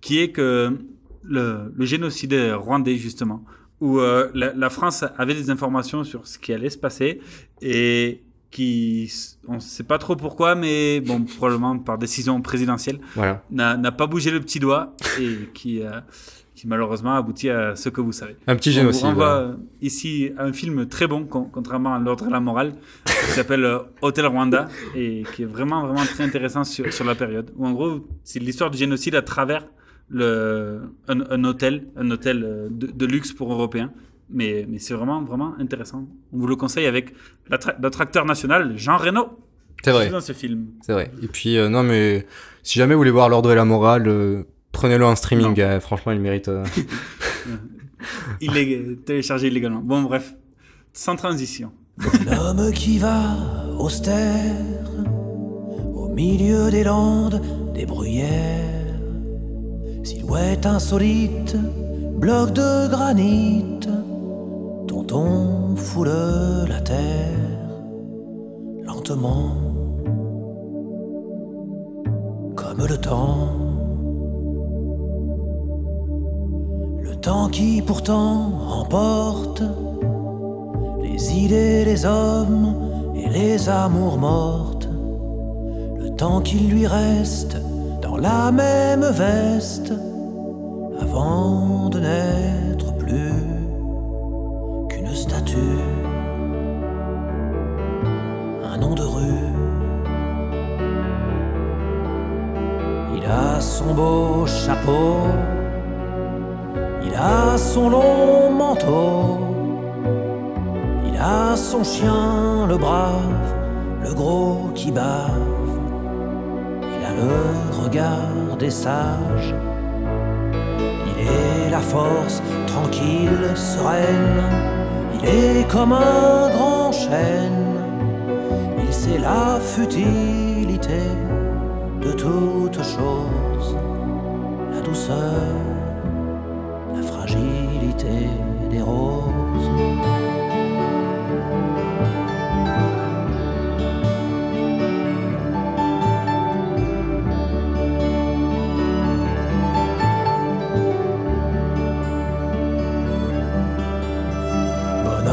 qui est que le, le génocide rwandais, justement, où euh, la, la France avait des informations sur ce qui allait se passer et qui, on ne sait pas trop pourquoi, mais bon, probablement par décision présidentielle, Voilà. n'a n'a pas bougé le petit doigt et qui, euh, qui malheureusement aboutit à ce que vous savez. Un petit On génocide, voilà. euh, ici un film très bon, con- contrairement à l'ordre et la morale, qui s'appelle euh, Hôtel Rwanda, et qui est vraiment, vraiment très intéressant sur, sur la période. Où en gros, c'est l'histoire du génocide à travers le, un, un hôtel, un hôtel euh, de, de luxe pour Européens. Mais, mais c'est vraiment, vraiment intéressant. On vous le conseille avec notre acteur national, Jean Reno. C'est vrai. dans ce film. C'est vrai. Et puis, euh, non, mais si jamais vous voulez voir l'ordre et la morale, euh, prenez-le en streaming. euh, franchement, il mérite. euh, Il est téléchargé illégalement. Bon, bref, sans transition. L'homme qui va austère au milieu des landes, des bruyères, silhouette insolite, bloc de granit dont on foule la terre lentement, comme le temps. Le temps qui pourtant emporte les idées, les hommes et les amours mortes. Le temps qu'il lui reste la même veste avant de n'être plus qu'une statue, un nom de rue. Il a son beau chapeau, il a son long manteau. Il a son chien, le brave, le gros qui bave. Le regard des sages. Il est la force tranquille, sereine. Il est comme un grand chêne. Il sait la futilité de toute chose. La douceur, la fragilité des roses.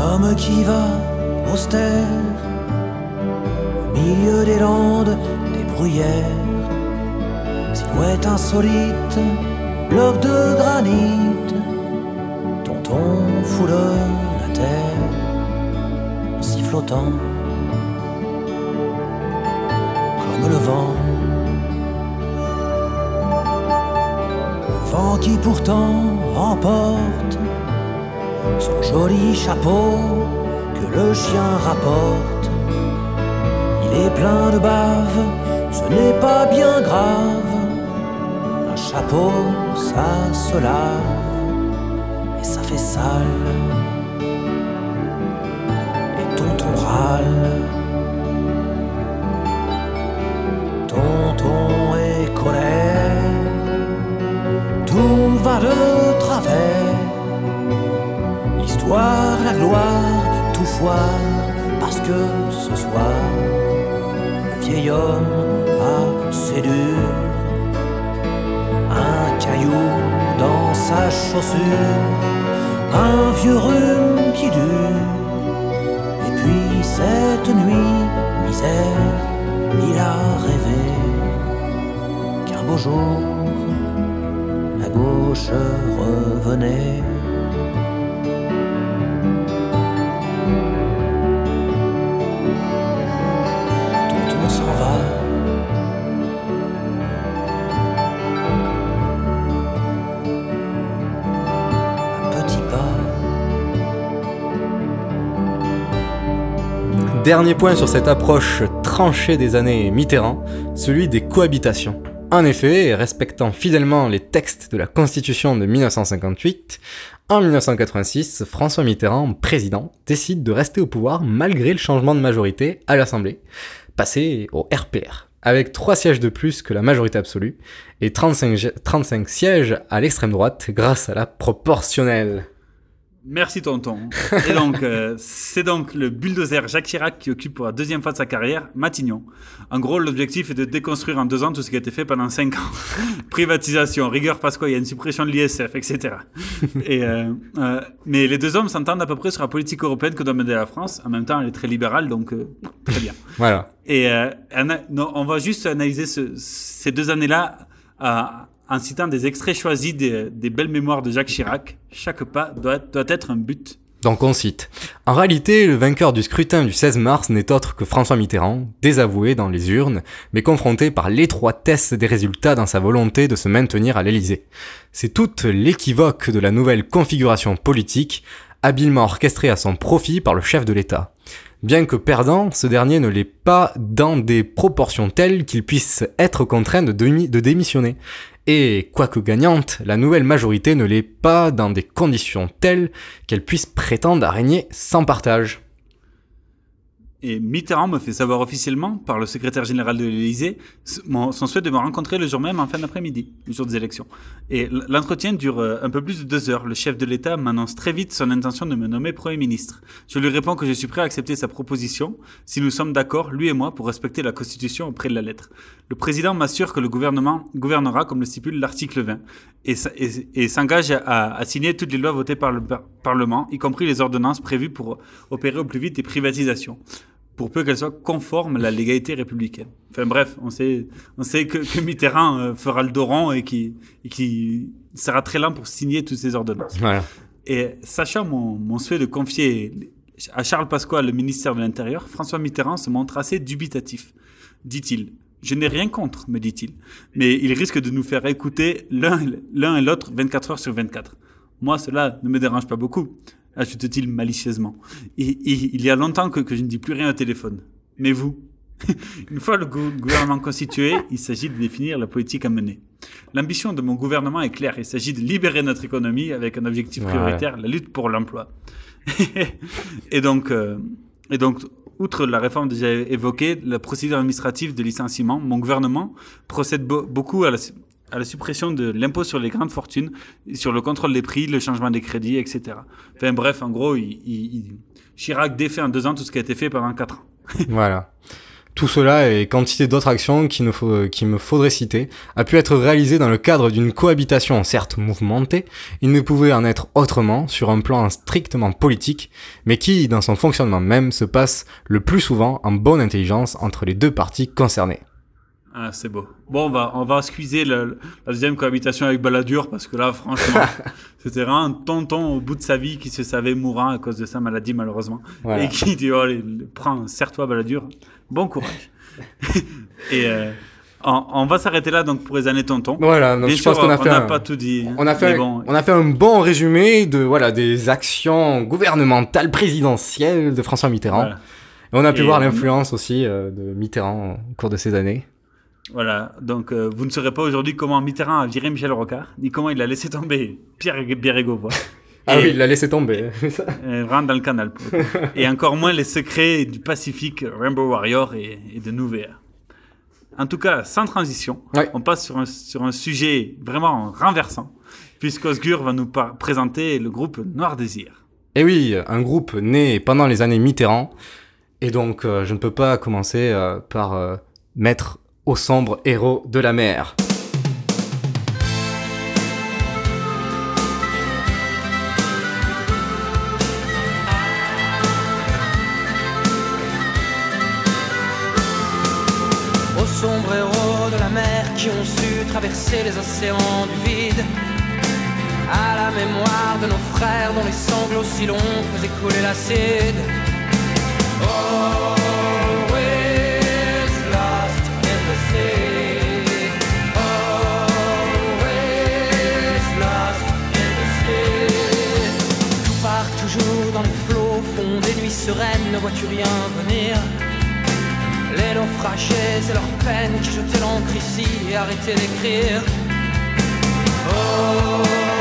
Bonhomme qui va austère au milieu des landes, des bruyères, silhouette insolite, bloc de granit dont on foule la terre en sifflotant comme le vent. Vent qui pourtant emporte son joli chapeau que le chien rapporte. Il est plein de bave, ce n'est pas bien grave. Un chapeau, ça se lave, et ça fait sale. Et tonton râle. Ce soir, le vieil homme a séduit un caillou dans sa chaussure, un vieux rhume qui dure. Et puis cette nuit, misère, il a rêvé qu'un beau jour, la gauche revenait. Dernier point sur cette approche tranchée des années Mitterrand, celui des cohabitations. En effet, respectant fidèlement les textes de la Constitution de 1958, en 1986, François Mitterrand, président, décide de rester au pouvoir malgré le changement de majorité à l'Assemblée, passé au RPR, avec 3 sièges de plus que la majorité absolue et 35, gé- 35 sièges à l'extrême droite grâce à la proportionnelle. Merci tonton. Et donc, euh, c'est donc le bulldozer Jacques Chirac qui occupe pour la deuxième fois de sa carrière Matignon. En gros, l'objectif est de déconstruire en deux ans tout ce qui a été fait pendant cinq ans. Privatisation, rigueur pasquoyenne, suppression de l'ISF, etc. Et, euh, euh, mais les deux hommes s'entendent à peu près sur la politique européenne que doit mener la France. En même temps, elle est très libérale, donc euh, très bien. Voilà. Et euh, on va juste analyser ce- ces deux années-là à- en citant des extraits choisis des, belles mémoires de Jacques Chirac. Chaque pas doit, doit être un but. Donc on cite. En réalité, le vainqueur du scrutin du 16 mars n'est autre que François Mitterrand, désavoué dans les urnes, mais confronté par l'étroitesse des résultats dans sa volonté de se maintenir à l'Élysée. C'est toute l'équivoque de la nouvelle configuration politique, habilement orchestrée à son profit par le chef de l'État. Bien que perdant, ce dernier ne l'est pas dans des proportions telles qu'il puisse être contraint de, démi- de démissionner. Et, quoique gagnante, la nouvelle majorité ne l'est pas dans des conditions telles qu'elle puisse prétendre à régner sans partage. Et Mitterrand me fait savoir officiellement, par le secrétaire général de l'Élysée, son souhait de me rencontrer le jour même en fin d'après-midi, le jour des élections. Et l'entretien dure euh, un peu plus de deux heures. Le chef de l'État m'annonce très vite son intention de me nommer Premier ministre. Je lui réponds que je suis prêt à accepter sa proposition, si nous sommes d'accord, lui et moi, pour respecter la Constitution auprès de la lettre. Le président m'assure que le gouvernement gouvernera comme le stipule l'article 20 et, s'engage à, signer toutes les lois votées par le par- Parlement, y compris les ordonnances prévues pour opérer au plus vite des privatisations pour peu qu'elle soit conforme à la légalité républicaine. Enfin bref, on sait, on sait que, que Mitterrand euh, fera le dos rond et qui, et qui sera très lent pour signer toutes ces ordonnances. Voilà. Et sachant mon, mon souhait de confier à Charles Pasqua le ministère de l'Intérieur, François Mitterrand se montre assez dubitatif, dit-il. Je n'ai rien contre, me dit-il, mais il risque de nous faire écouter l'un et l'autre 24 heures sur 24. Moi, cela ne me dérange pas beaucoup, ajoute-t-il malicieusement. Et, et il y a longtemps que, que je ne dis plus rien au téléphone. Mais vous Une fois le gou- gouvernement constitué, il s'agit de définir la politique à mener. L'ambition de mon gouvernement est claire. Il s'agit de libérer notre économie avec un objectif Ouais. prioritaire, la lutte pour l'emploi. et donc, euh, et donc, outre la réforme déjà évoquée, la procédure administrative de licenciement, mon gouvernement procède beau- beaucoup à la, à la suppression de l'impôt sur les grandes fortunes, sur le contrôle des prix, le changement des crédits, etc. Enfin bref, en gros, il, Chirac défait en deux ans tout ce qui a été fait pendant quatre ans. Voilà. Tout cela et quantité d'autres actions qu'il me faudrait citer a pu être réalisé dans le cadre d'une cohabitation certes mouvementée, il ne pouvait en être autrement sur un plan strictement politique, mais qui, dans son fonctionnement même, se passe le plus souvent en bonne intelligence entre les deux parties concernées. Ah, c'est beau. Bon, on va, on va le- la deuxième cohabitation avec Balladur parce que là, franchement, c'était vraiment un tonton au bout de sa vie qui se savait mourant à cause de sa maladie, malheureusement. Voilà. Et qui dit, oh, allez, prends, serre-toi, Balladur. Bon courage. Et euh, on, on va s'arrêter là donc pour les années tonton. Voilà, donc je sûr, pense qu'on a on fait n'a un- pas tout dit. On a fait, Mais bon, on a fait un bon résumé de voilà des actions gouvernementales présidentielles de François Mitterrand. Voilà. Et on a pu voir on- l'influence aussi euh, de Mitterrand au cours de ces années. Voilà, donc euh, vous ne saurez pas aujourd'hui comment Mitterrand a viré Michel Rocard, ni comment il a laissé tomber Pierre Bérégovoy. Ah oui, il l'a laissé tomber. Euh, vraiment dans le canal. et encore moins les secrets du Pacifique, Rainbow Warrior et, et de Nouvéa. En tout cas, sans transition, on passe sur un, sur un sujet vraiment renversant, puisqu'Osgur va nous présenter le groupe Noir Désir. Et oui, un groupe né pendant les années Mitterrand. Et donc, euh, je ne peux pas commencer euh, par mettre au sombre héros de la mer. Aux sombres héros de la mer qui ont su traverser les océans du vide. À la mémoire de nos frères dont les sanglots si longs faisaient couler l'acide. Always sereines, ne vois-tu rien venir? Les naufragés et leurs peines qui jetaient l'encre ici et arrêtaient d'écrire. Always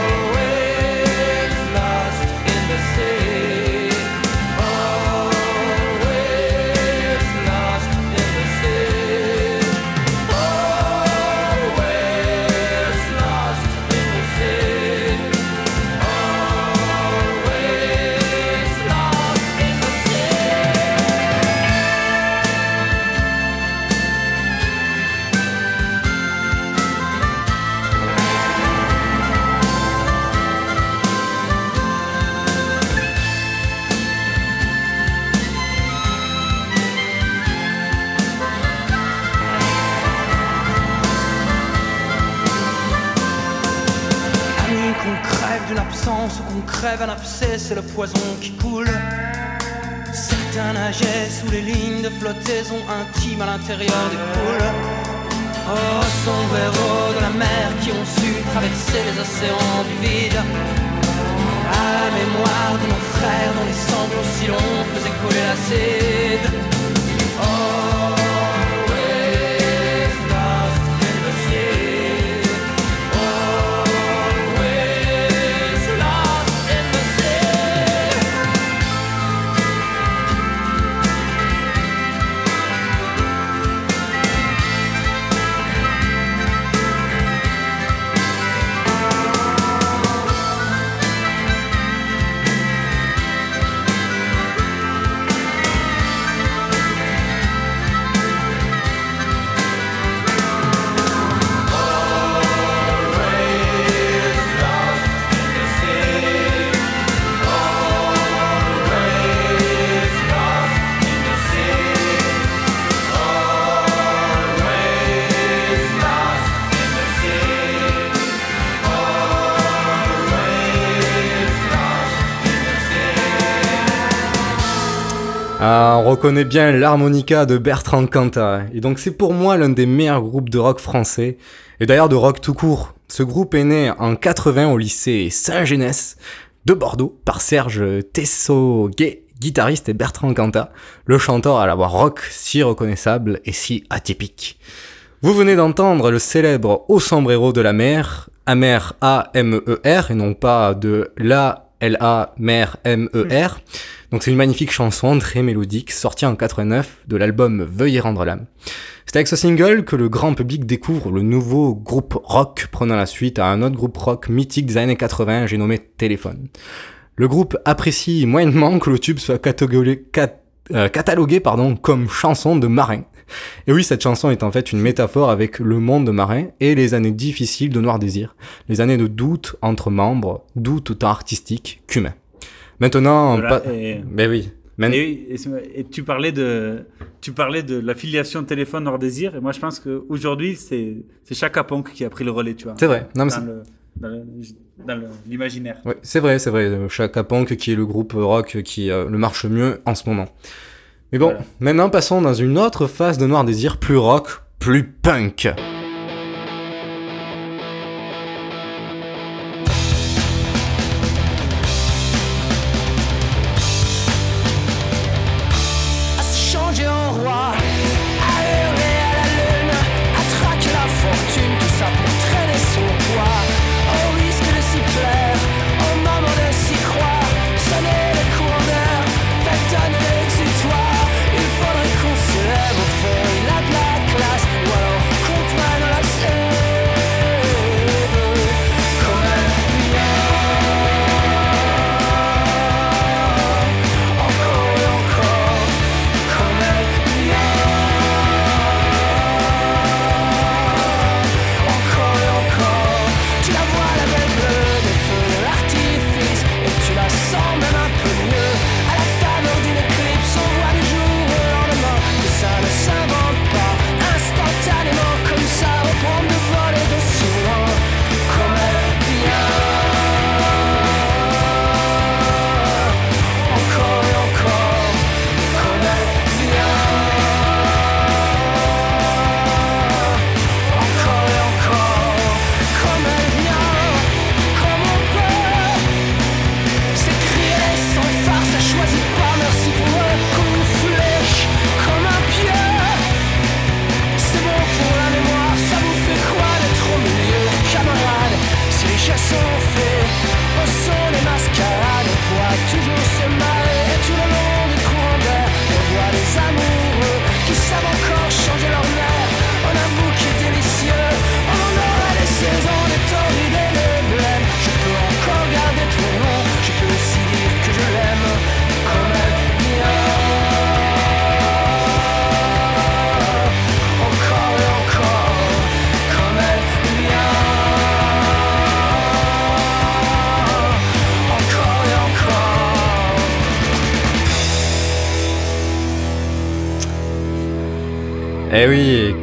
d'une absence qu'on crève un abcès, c'est le poison qui coule. Certains nageaient sous les lignes de flottaison intime à l'intérieur des poules. Oh, sombres héros de la mer qui ont su traverser les océans du vide. À la mémoire de nos frères dont les sanglots si longs faisaient couler l'acide. Reconnaît bien l'harmonica de Bertrand Cantat. Et donc c'est pour moi l'un des meilleurs groupes de rock français. Et d'ailleurs de rock tout court. Ce groupe est né en 80 au lycée Saint-Genès de Bordeaux par Serge Tessot-Gay, guitariste et Bertrand Cantat, le chanteur à la voix rock si reconnaissable et si atypique. Vous venez d'entendre le célèbre Au sombrero de la mer, Amer A-M-E-R, et non pas de la L-A mer M-E-R. Donc c'est une magnifique chanson très mélodique sortie en 89 de l'album Veuillez rendre l'âme. C'est avec ce single que le grand public découvre le nouveau groupe rock prenant la suite à un autre groupe rock mythique des années 80, j'ai nommé Téléphone. Le groupe apprécie moyennement que le tube soit catalogué, cat- euh, comme chanson de marin. Et oui, cette chanson est en fait une métaphore avec le monde marin et les années difficiles de Noir Désir, les années de doute entre membres, doute autant artistique qu'humain. Maintenant, Voilà, pas- et- ben oui. Man- Et, oui, et tu parlais de, tu parlais de l'affiliation téléphone hors désir. Et moi, je pense qu'aujourd'hui, c'est, c'est Chaka Ponk qui a pris le relais, tu vois. C'est vrai. Non, mais dans, l'imaginaire. Ouais, c'est vrai, c'est vrai. Chaka Ponk qui est le groupe rock qui euh, le marche mieux en ce moment. Mais bon, Voilà. maintenant passons dans une autre phase de Noir Désir, plus rock, plus punk.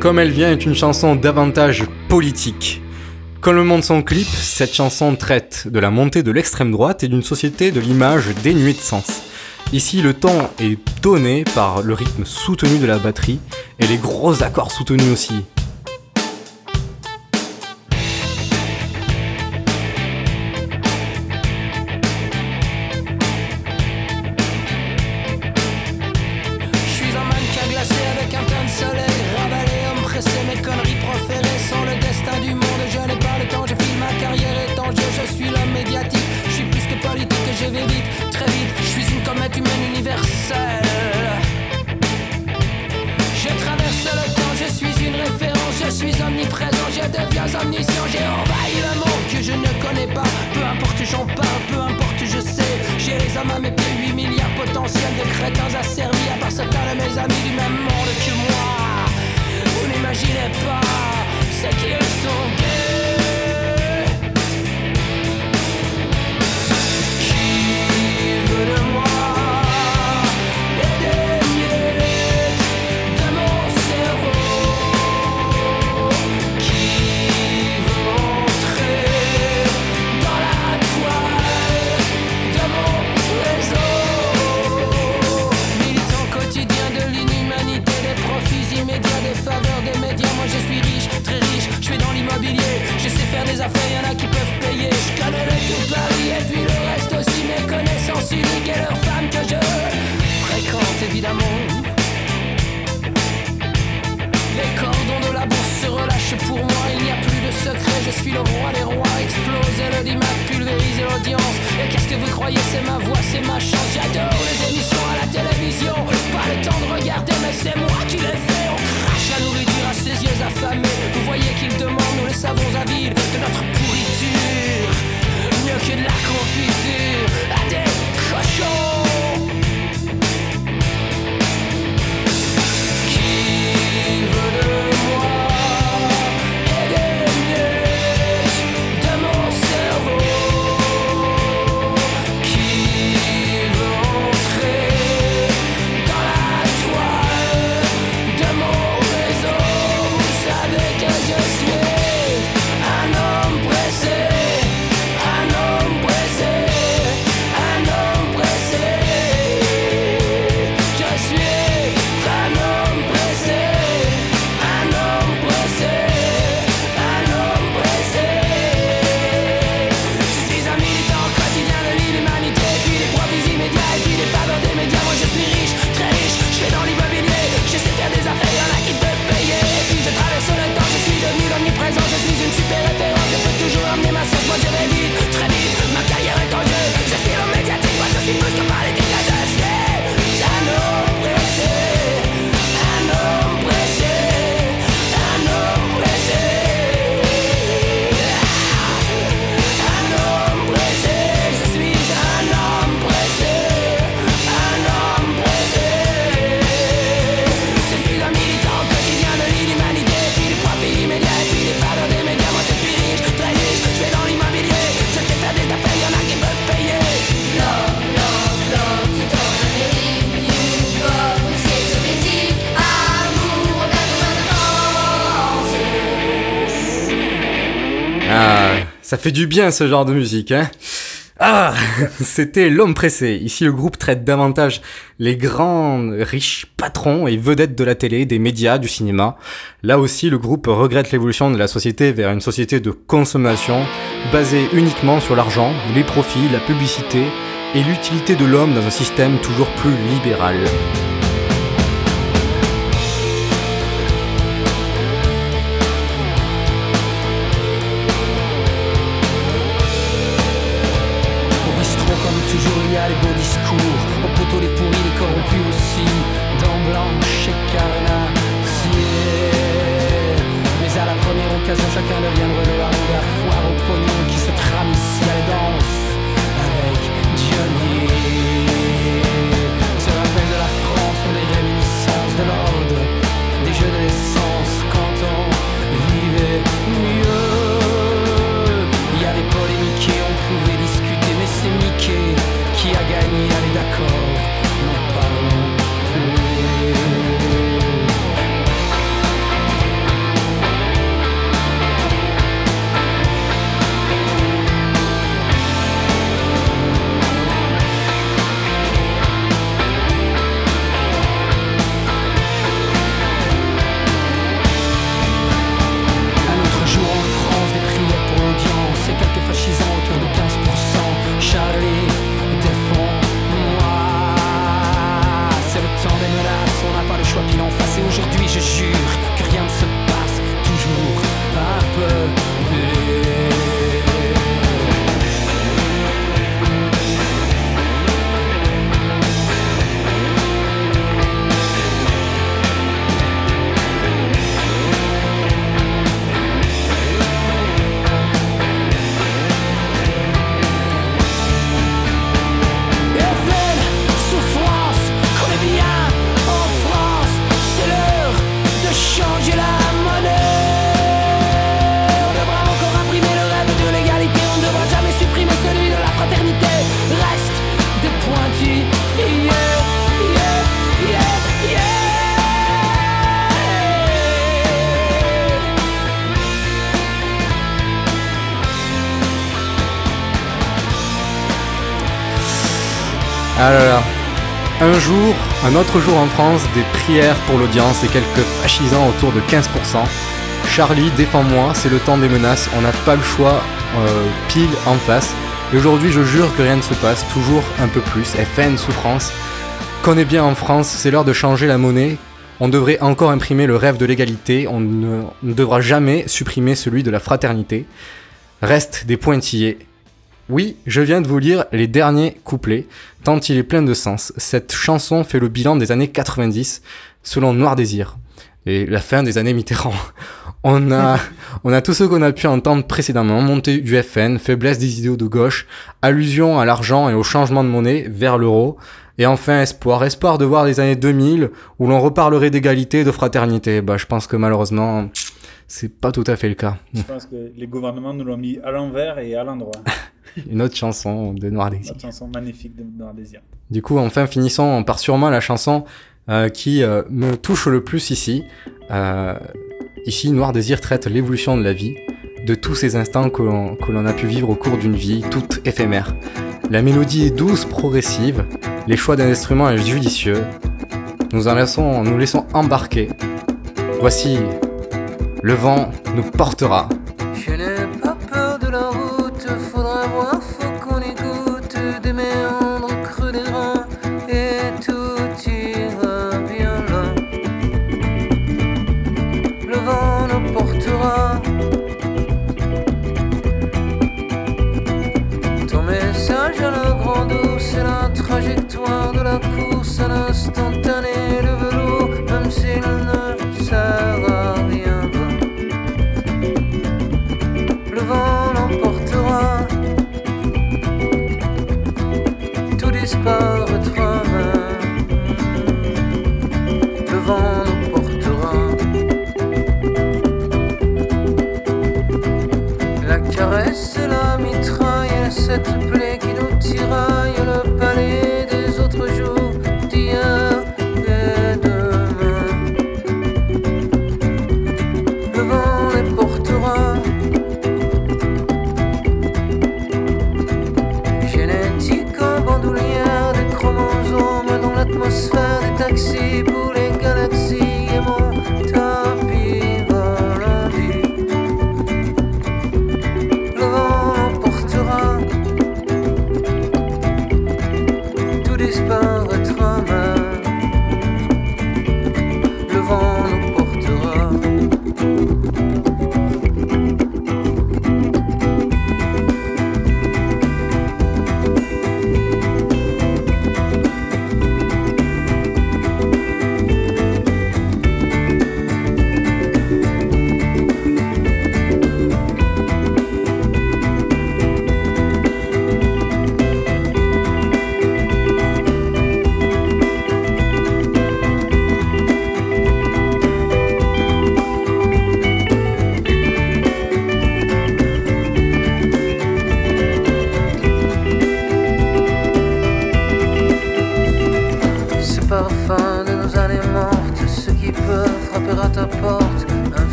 Comme elle vient est une chanson davantage politique. Comme le montre son clip, cette chanson traite de la montée de l'extrême droite et d'une société de l'image dénuée de sens. Ici, le ton est donné par le rythme soutenu de la batterie et les gros accords soutenus aussi. Importe j'en parle, peu importe je sais. J'ai les hommes à mes pieds, 8 milliards potentiels de crétins asservis. À part certains de mes amis du même monde que moi. Vous n'imaginez pas ce qu'ils sont gays Des affaires, y'en a qui peuvent payer. Je connais le tout Paris et puis le reste aussi. Mes connaissances uniques et leurs femmes que je fréquente évidemment. Les cordons de la bourse se relâchent pour moi, il n'y a plus de secret, je suis le roi des rois, exploser l'audimat, pulvériser l'audience. Et qu'est-ce que vous croyez, c'est ma voix, c'est ma chance, j'adore les émissions à la télévision, pas le temps de regarder, mais c'est moi qui les fais, on crache la nourriture à ses yeux affamés, vous voyez qu'ils demandent, les savons avides, de notre pourriture, mieux que de la confiture, à des cochons. Fait du bien ce genre de musique, hein Ah, c'était L'homme pressé. Ici, le groupe traite davantage les grands, riches patrons et vedettes de la télé, des médias, du cinéma. Là aussi, le groupe regrette l'évolution de la société vers une société de consommation basée uniquement sur l'argent, les profits, la publicité et l'utilité de l'homme dans un système toujours plus libéral. Autre jour en France, des prières pour l'audience et quelques fascisants autour de 15%. Charlie, défends-moi, c'est le temps des menaces, on n'a pas le choix, euh, pile en face. Et aujourd'hui, je jure que rien ne se passe, toujours un peu plus. FN, souffrance. Qu'on est bien en France, c'est l'heure de changer la monnaie. On devrait encore imprimer le rêve de l'égalité, on ne, on ne devra jamais supprimer celui de la fraternité. Reste des pointillés. Oui, je viens de vous lire les derniers couplets, tant il est plein de sens. Cette chanson fait le bilan des années 90, selon Noir Désir, et la fin des années Mitterrand. On a, on a tout ce qu'on a pu entendre précédemment, montée du FN, faiblesse des idéaux de gauche, allusion à l'argent et au changement de monnaie vers l'euro, et enfin espoir, espoir de voir les années 2000 où l'on reparlerait d'égalité et de fraternité. Bah, je pense que malheureusement, c'est pas tout à fait le cas. Je pense que les gouvernements nous l'ont mis à l'envers et à l'endroit. Une autre chanson de Noir Désir. Notre chanson magnifique de Noir Désir. Du coup, enfin, finissons par sûrement la chanson euh, qui euh, me touche le plus ici. Euh, ici, Noir Désir traite l'évolution de la vie, de tous ces instants que l'on que l'on a pu vivre au cours d'une vie toute éphémère. La mélodie est douce, progressive, les choix d'un instrument est judicieux. Nous en laissons, nous laissons embarquer. Voici, le vent nous portera. Je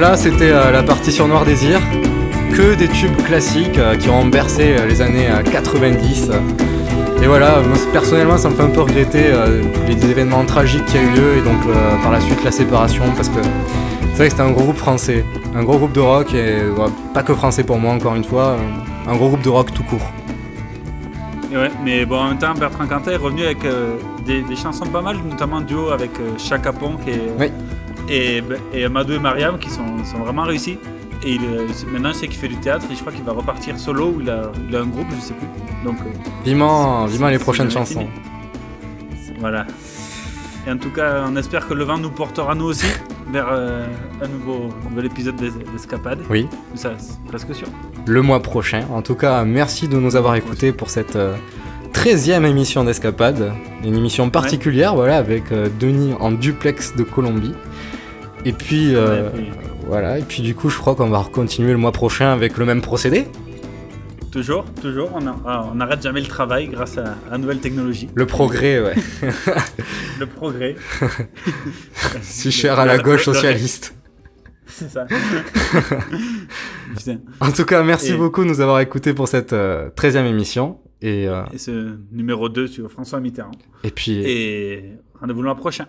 voilà, c'était euh, la partie sur Noir Désir. Que des tubes classiques euh, qui ont bercé euh, les années euh, 90. Et voilà, moi personnellement ça me fait un peu regretter les événements tragiques qui a eu lieu et donc par la suite la séparation parce que c'est vrai que c'était un gros groupe français, un gros groupe de rock et ouais, pas que français pour moi encore une fois, un gros groupe de rock tout court. Et ouais, mais bon, en même temps, Bertrand Cantat est revenu avec euh, des, des chansons pas mal, notamment en duo avec euh, Chaka Ponk et, et, et Madou et Mariam qui sont, sont vraiment réussis. Et il, euh, c'est- maintenant, je sais qu'il fait du théâtre et je crois qu'il va repartir solo ou il a, il a un groupe, je sais plus. Donc, euh, Vivement, les prochaines chansons. Voilà. Et en tout cas, on espère que le vent nous portera nous aussi vers euh, un nouveau, nouvel épisode d'Es- d'Escapade. Oui. Ça, c'est presque sûr. le mois prochain. En tout cas, merci de nous avoir écoutés pour cette euh, 13e émission d'Escapade. Une émission particulière, voilà, avec euh, Denis en duplex de Colombie. Et puis, euh, Ouais, voilà, et puis du coup, je crois qu'on va continuer le mois prochain avec le même procédé. Toujours, toujours, on ah, n'arrête jamais le travail grâce à, la nouvelle technologie. Le progrès, ouais. le progrès. si cher à la gauche socialiste. C'est ça. En tout cas, merci Et- beaucoup de nous avoir écoutés pour cette euh, 13e émission. Et, euh, Et ce numéro 2 sur François Mitterrand. Et puis- Et rendez-vous le mois prochain.